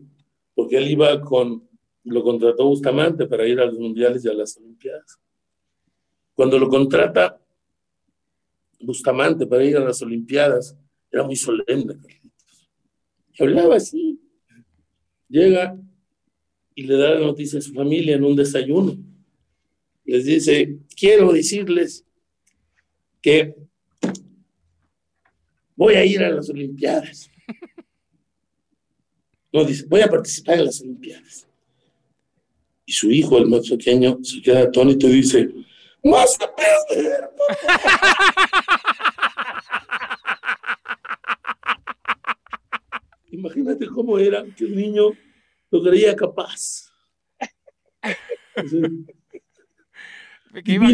porque él iba con, lo contrató Bustamante para ir a los mundiales y a las Olimpiadas. Cuando lo contrata Bustamante para ir a las Olimpiadas, era muy solemne, Carlitos. Y hablaba así. Llega y le da la noticia a su familia en un desayuno. Les dice, quiero decirles que voy a ir a las Olimpiadas. No, dice, voy a participar en las Olimpiadas. Y su hijo, el más pequeño, se queda atónito y dice, ¡Más a perder! Imagínate cómo era que el niño lo creía capaz. que iba,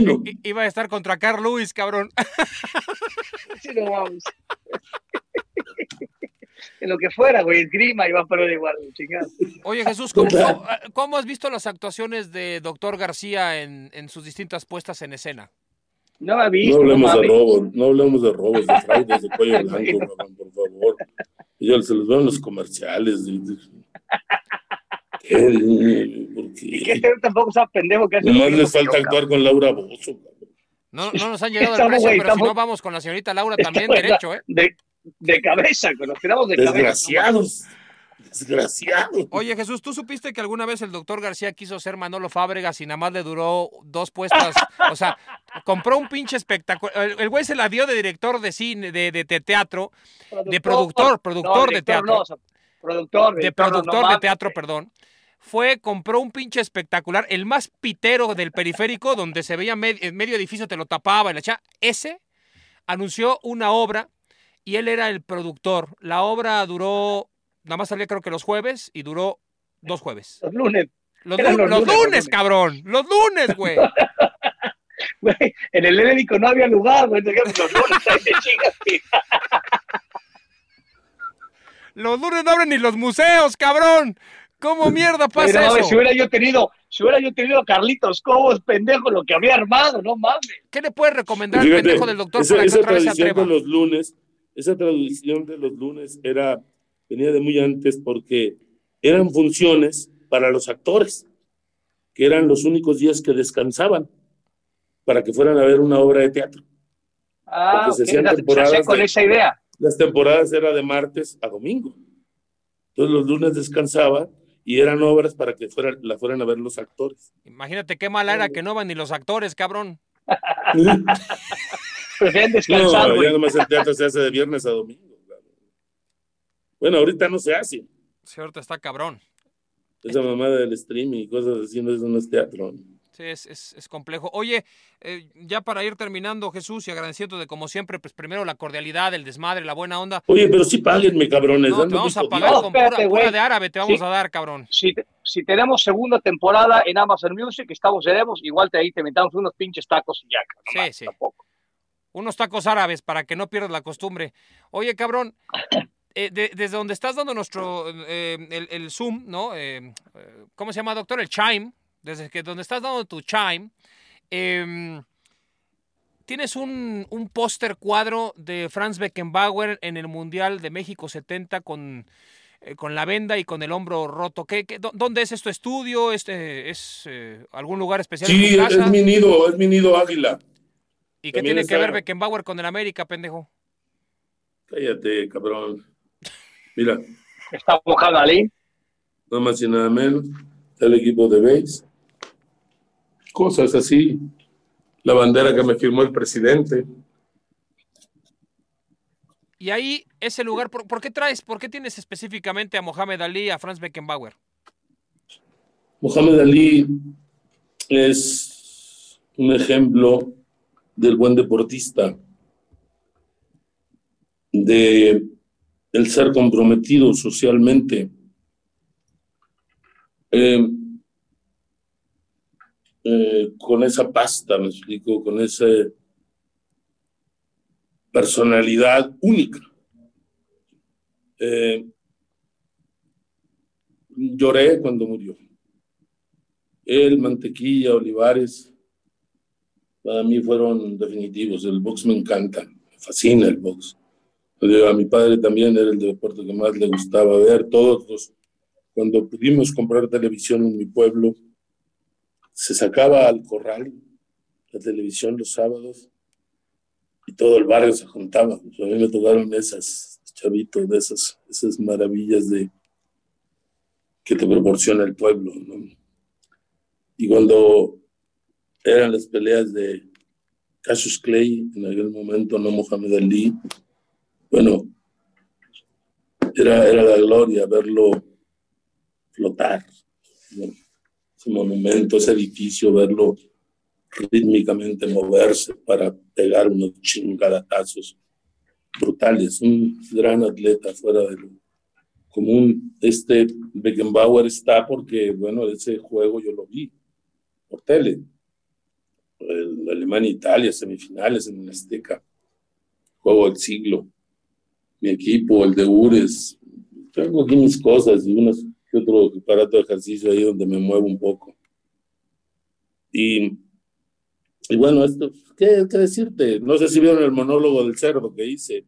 iba, a estar contra Carl Lewis, cabrón. Sí, no vamos en lo que fuera, güey, el clima iba a perder igual, chingado. Oye, Jesús, ¿cómo, has visto las actuaciones de Doctor García en, en sus distintas puestas en escena? No ha visto. No hablemos de robos, no hablemos de robos, de fraudes, de cuello blanco, por favor. Ya se los veo en los comerciales. ¿Qué? ¿Y que este tampoco sea pendejo que hace. Nomás les falta actuar con Laura Bozo. No, no nos han llegado al precio, pero si no vamos con la señorita Laura también derecho, ¿eh? De, de cabeza, que nos quedamos de Desgraciados. Desgraciados. Oye, Jesús, ¿tú supiste que alguna vez el doctor García quiso ser Manolo Fábregas y nada más le duró dos puestas? o sea, compró un pinche espectáculo. El, güey se la dio de director de cine, de, de, teatro, de productor, productor de teatro. productor, de productor de teatro, perdón fue, compró un pinche espectacular, el más pitero del periférico, donde se veía medio edificio, te lo tapaba y la echa. Ese anunció una obra y él era el productor. La obra duró, nada más salía creo que los jueves y duró dos jueves. Los lunes. Los, lunes, cabrón. Los lunes, güey. Güey, en el Helénico no había lugar, güey. Los lunes ahí Los lunes no abren ni los museos, cabrón. ¿Cómo mierda pasa eso? Si hubiera yo tenido, si hubiera yo tenido a Carlitos Cobos, pendejo, lo que había armado, no mames. ¿Qué le puedes recomendar al pendejo del doctor esa, para que otra vez se atreva? los lunes esa tradición de los lunes era, venía de muy antes porque eran funciones para los actores, que eran los únicos días que descansaban para que fueran a ver una obra de teatro. Ah, se hacían temporadas con esa idea. Las temporadas eran de martes a domingo. Entonces los lunes descansaban y eran obras para que fueran, la fueran a ver los actores. Imagínate qué mala era que no van ni los actores, cabrón. prefieren descansar. No, ya nomás el teatro se hace de viernes a domingo. Bueno, ahorita no se hace. Sí, ahorita está cabrón. Esa mamada del streaming y cosas así, no, eso no es teatro. Sí, es, es, es complejo. Oye, eh, ya para ir terminando, Jesús, y agradeciendo de como siempre, pues primero la cordialidad, el desmadre, la buena onda. Oye, pero sí páguenme, cabrones. No, te vamos a pagar con pura, de árabe, te vamos a dar, cabrón. Si, si, tenemos segunda temporada en Amazon Music, estamos veremos, igual te ahí te metamos unos pinches tacos y ya. sí, sí. Tampoco unos tacos árabes para que no pierdas la costumbre. Oye, cabrón, eh, desde donde estás dando nuestro, eh, el, Zoom, ¿no? Eh, ¿Cómo se llama, doctor? El chime. Desde que donde estás dando tu chime, em, tienes un, un póster cuadro de Franz Beckenbauer en el Mundial de México 70 con, eh, con la venda y con el hombro roto. ¿Qué, qué, ¿Dónde es esto estudio? ¿Este, ¿Es eh, algún lugar especial? Sí, es mi nido, es mi nido águila. ¿Y qué tiene que ver Beckenbauer con el América, pendejo? Cállate, cabrón. Mira. Está mojado Ali. Nada más y nada menos. El equipo de base. Cosas así. La bandera que me firmó el presidente. Y ahí, ese lugar, ¿por, qué traes, por qué tienes específicamente a Mohamed Ali a Franz Beckenbauer? Mohamed Ali es un ejemplo del buen deportista, de el ser comprometido socialmente. Eh, eh, con esa pasta, me explico, con esa personalidad única. Eh, lloré cuando murió. Él, Mantequilla, Olivares, para mí fueron definitivos. El box me encanta, me fascina el box. A mi padre también era el deporte que más le gustaba ver. Todos cuando pudimos comprar televisión en mi pueblo, se sacaba al corral la televisión los sábados y todo el barrio se juntaba. a mí me tocaron esas, chavitos, de esas, esas maravillas de que te proporciona el pueblo. Y cuando eran las peleas de Cassius Clay, en aquel momento no Mohamed Ali, bueno, era, era la gloria verlo flotar ese monumento, ese edificio, verlo rítmicamente moverse para pegar unos chingadatazos brutales. Un gran atleta fuera de lo común. Este Beckenbauer está porque, bueno, ese juego yo lo vi por tele. El Alemania-Italia, semifinales en el Azteca. Juego del siglo. Mi equipo, el de Ures. Tengo aquí mis cosas y unas otro aparato de ejercicio ahí donde me muevo un poco. Y, y bueno, esto, ¿qué, ¿qué, decirte? No sé si vieron el monólogo del cerdo que hice.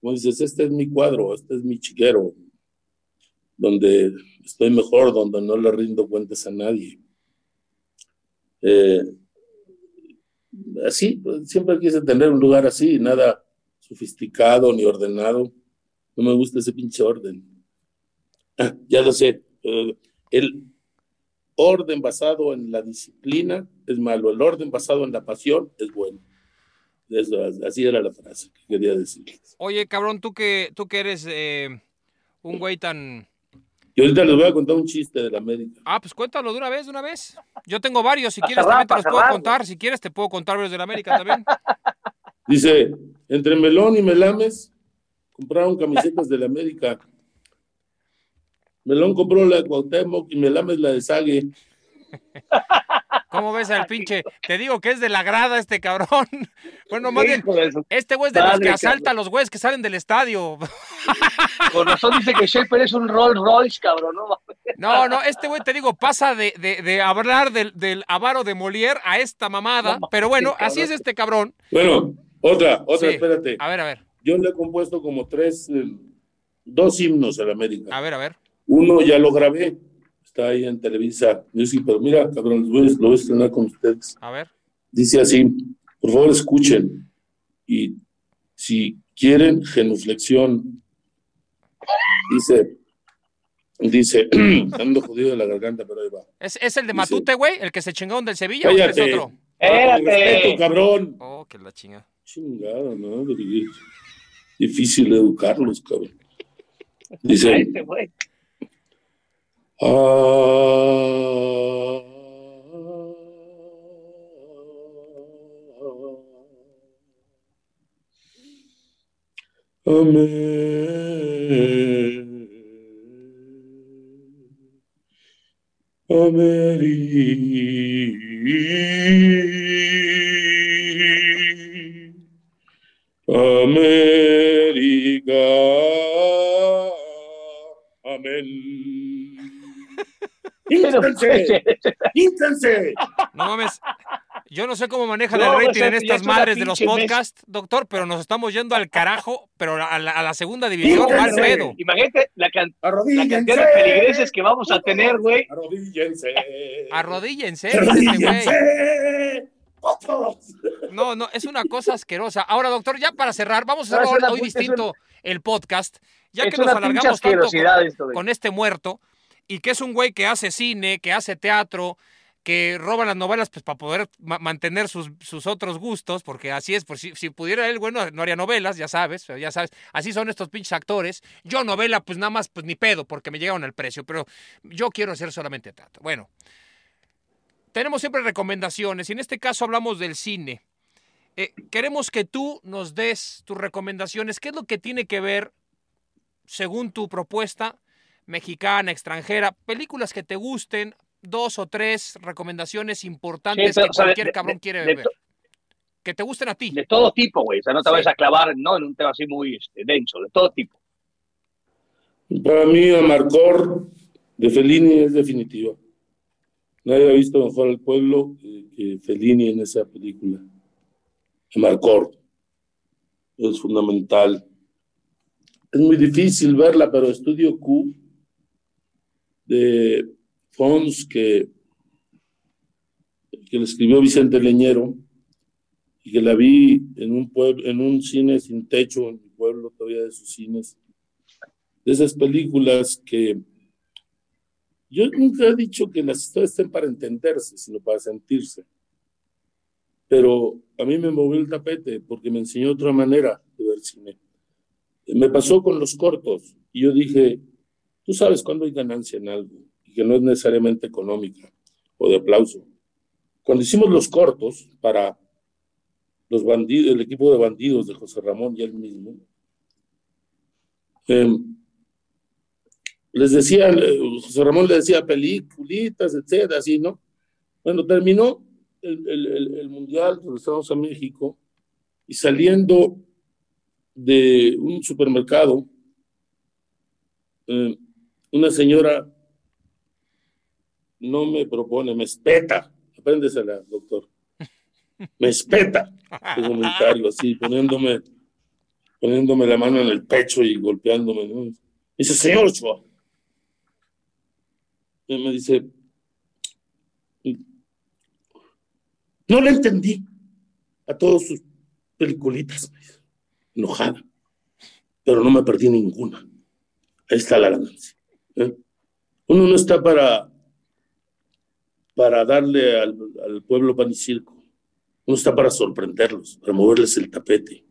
Como dices, este es mi cuadro, este es mi chiquero, donde estoy mejor, donde no le rindo cuentas a nadie. Eh, así, pues, siempre quise tener un lugar así, nada sofisticado ni ordenado. No me gusta ese pinche orden. Ah, ya lo sé, eh, el orden basado en la disciplina es malo, el orden basado en la pasión es bueno. así era la frase que quería decirles. Oye, cabrón, tú que, tú que eres eh, un güey tan... Yo ahorita les voy a contar un chiste de la América. Ah, pues cuéntalo de una vez, de una vez. Yo tengo varios, si quieres también te los puedo contar. Si quieres te puedo contar varios de la América también. Dice, entre Melón y Melames compraron camisetas de la América. Melón compró la de Cuauhtémoc y Melames la de Sague. ¿Cómo ves al pinche? Te digo que es de la grada este cabrón. Bueno, más bien, este güey es de los que asalta a los güeyes que salen del estadio. Con razón dice que Shepard es un Rolls Royce, cabrón. No, no, este güey, te digo, pasa de, de, hablar del, del, avaro de Molière a esta mamada. pero bueno, así es este cabrón. Bueno, otra, otra, espérate. A ver, a ver. Yo le he compuesto como tres, eh, dos himnos a la América. A ver, a ver. Uno ya lo grabé, está ahí en Televisa Music, pero mira, cabrón, lo voy a estrenar con ustedes. A ver. Dice así, por favor escuchen y si quieren genuflexión, dice, dice, ando jodido de la garganta, pero ahí va. ¿Es, es el de Matute, güey? ¿El que se chingó del Sevilla cállate, o es otro? Espérate. cabrón. Oh, que la chinga. Chingado, ¿no? Difícil educarlos, cabrón. Dice, este, Ah, amén. América. Amén. ¡Íntense! ¡Íntense! No mames. Yo no sé cómo manejan el rating en estas madres de los podcasts, doctor, pero nos estamos yendo al carajo, pero a la, segunda división, mal pedo. Imagínate la, la cantidad de peligreses que vamos a tener, güey. Arrodíllense. Arrodíllense, Arrodíllense. No, no, es una cosa asquerosa. Ahora, doctor, ya para cerrar, vamos a hacer hoy distinto el podcast, ya que nos alargamos tanto con, este muerto, y que es un güey que hace cine, que hace teatro, que roba las novelas pues para poder mantener sus, sus, otros gustos, porque así es, por si, si, pudiera él, bueno, no haría novelas, ya sabes, ya sabes, así son estos pinches actores. Yo novela, pues nada más, pues ni pedo, porque me llegaron al precio, pero yo quiero hacer solamente teatro. Bueno, tenemos siempre recomendaciones y en este caso hablamos del cine. Eh, queremos que tú nos des tus recomendaciones. ¿Qué es lo que tiene que ver, según tu propuesta, mexicana, extranjera, películas que te gusten, dos o tres recomendaciones importantes que cualquier cabrón quiere ver? Que te gusten a ti. De todo tipo, güey. O sea, no te vayas a clavar ¿no? en un tema así muy este, denso, de todo tipo. Para mí, Amarcor de Fellini es definitivo. Nadie ha visto mejor al pueblo que Fellini en esa película. Marcor. Es fundamental. Es muy difícil verla, pero estudio Q de Fons que, que le escribió Vicente Leñero y que la vi en un, pueblo, en un cine sin techo en mi pueblo, todavía de sus cines. De esas películas que yo nunca he dicho que las historias estén para entenderse, sino para sentirse. Pero a mí me movió el tapete porque me enseñó otra manera de ver cine. Me pasó con los cortos y yo dije, tú sabes cuándo hay ganancia en algo y que no es necesariamente económica o de aplauso. Cuando hicimos los cortos para los bandidos, el equipo de bandidos de José Ramón y él mismo, eh, les decía, José Ramón le decía peliculitas, etcétera, así, ¿no? Bueno, terminó el, el, el, Mundial, regresamos a México, y saliendo de un supermercado, eh, una señora no me propone, me espeta, apréndesela, doctor, me espeta el comentario, así, poniéndome, poniéndome la mano en el pecho y golpeándome. Dice, señor Ochoa, me dice, no le entendí a todos sus peliculitas, enojada, pero no me perdí ninguna. Ahí está la ganancia. ¿Eh? Uno no está para, para darle al, al pueblo pan y circo. Uno está para sorprenderlos, para moverles el tapete,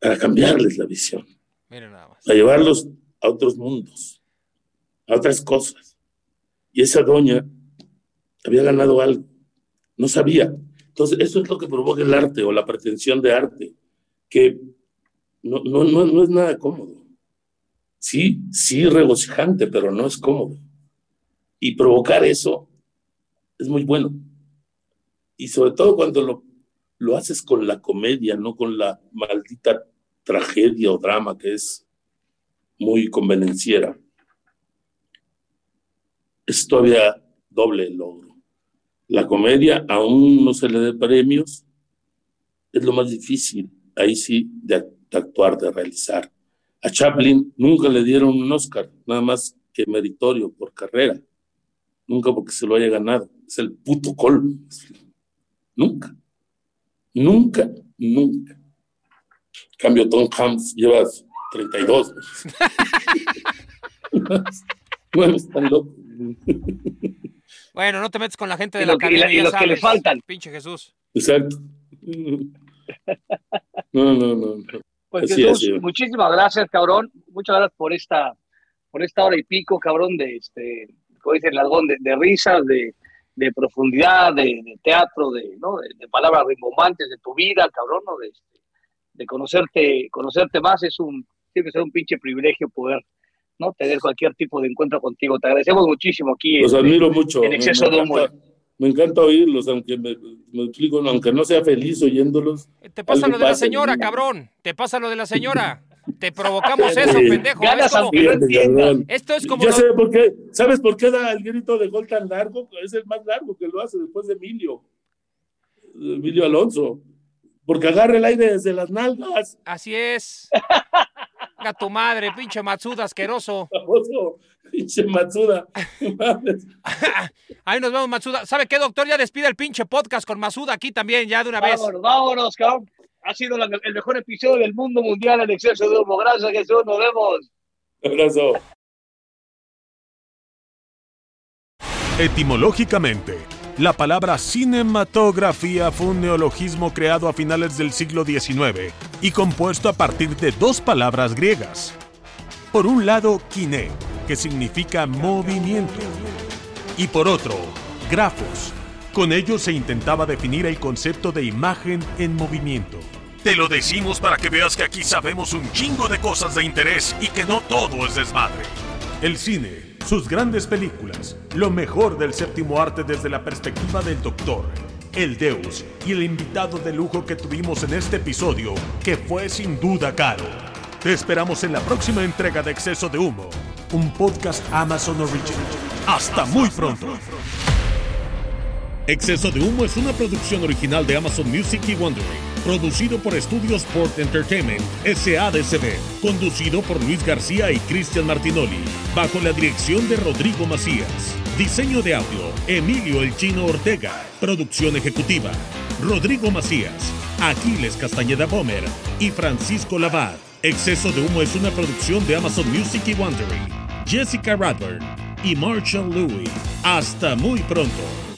para cambiarles la visión, para llevarlos a otros mundos, a otras cosas. Y esa doña había ganado algo, no sabía. Entonces, eso es lo que provoca el arte o la pretensión de arte, que no, no, no, no es nada cómodo. Sí, sí regocijante, pero no es cómodo. Y provocar eso es muy bueno. Y sobre todo cuando lo, lo haces con la comedia, no con la maldita tragedia o drama que es muy convenenciera es todavía doble el logro. La comedia, aún no se le dé premios, es lo más difícil, ahí sí, de, actuar, de realizar. A Chaplin nunca le dieron un Oscar, nada más que meritorio por carrera, nunca porque se lo haya ganado, es el puto colmo. Nunca, nunca, nunca. En cambio, Tom Hanks lleva 32. no es tan loco. Bueno, no te metes con la gente de la academia. Y, los que le faltan. Pinche Jesús. Exacto. No, no, no. Pues Jesús, muchísimas gracias, cabrón. Muchas gracias por esta, por esta hora y pico, cabrón, de este, como dice el largón, de, de risas, de, de profundidad, de, teatro, de, ¿no? de, palabras rimbombantes de tu vida, cabrón, ¿no? de, este, de conocerte, conocerte más. Es un, tiene que ser un pinche privilegio poder ¿no? Tener cualquier tipo de encuentro contigo. Te agradecemos muchísimo aquí. Los este, admiro mucho. En exceso de humor. Me encanta oírlos, aunque me, explico, aunque no sea feliz oyéndolos. Te pasa lo de la señora, cabrón. Te pasa lo de la señora. Te provocamos eso, pendejo. Esto es como. Ya sé por qué. ¿Sabes por qué da el grito de gol tan largo? Es el más largo que lo hace después de Emilio. Emilio Alonso. Porque agarra el aire desde las nalgas. Así es. A tu madre, pinche Matsuda asqueroso. pinche Matsuda. Ahí nos vemos, Matsuda. ¿Sabe qué, doctor? Ya despide el pinche podcast con Matsuda aquí también, ya de una vez. Vámonos, vámonos, cabrón. Ha sido el mejor episodio del mundo mundial en exceso de humo. Gracias, Jesús. Nos vemos. Un abrazo. Etimológicamente, la palabra cinematografía fue un neologismo creado a finales del siglo XIX y compuesto a partir de dos palabras griegas. Por un lado, kine, que significa movimiento, y por otro, grafos. Con ello se intentaba definir el concepto de imagen en movimiento. Te lo decimos para que veas que aquí sabemos un chingo de cosas de interés y que no todo es desmadre. El cine sus grandes películas, lo mejor del séptimo arte desde la perspectiva del doctor, el Deus y el invitado de lujo que tuvimos en este episodio, que fue sin duda caro. Te esperamos en la próxima entrega de Exceso de Humo, un podcast Amazon Original. Hasta muy pronto. Exceso de Humo es una producción original de Amazon Music y Wondering producido por Estudios Sport Entertainment SADCB, conducido por Luis García y Cristian Martinoli, bajo la dirección de Rodrigo Macías. Diseño de audio, Emilio El Chino Ortega. Producción ejecutiva, Rodrigo Macías, Aquiles Castañeda Bomer y Francisco Labat. Exceso de Humo es una producción de Amazon Music y Wondery, Jessica Radburn y Marshall Louis. Hasta muy pronto.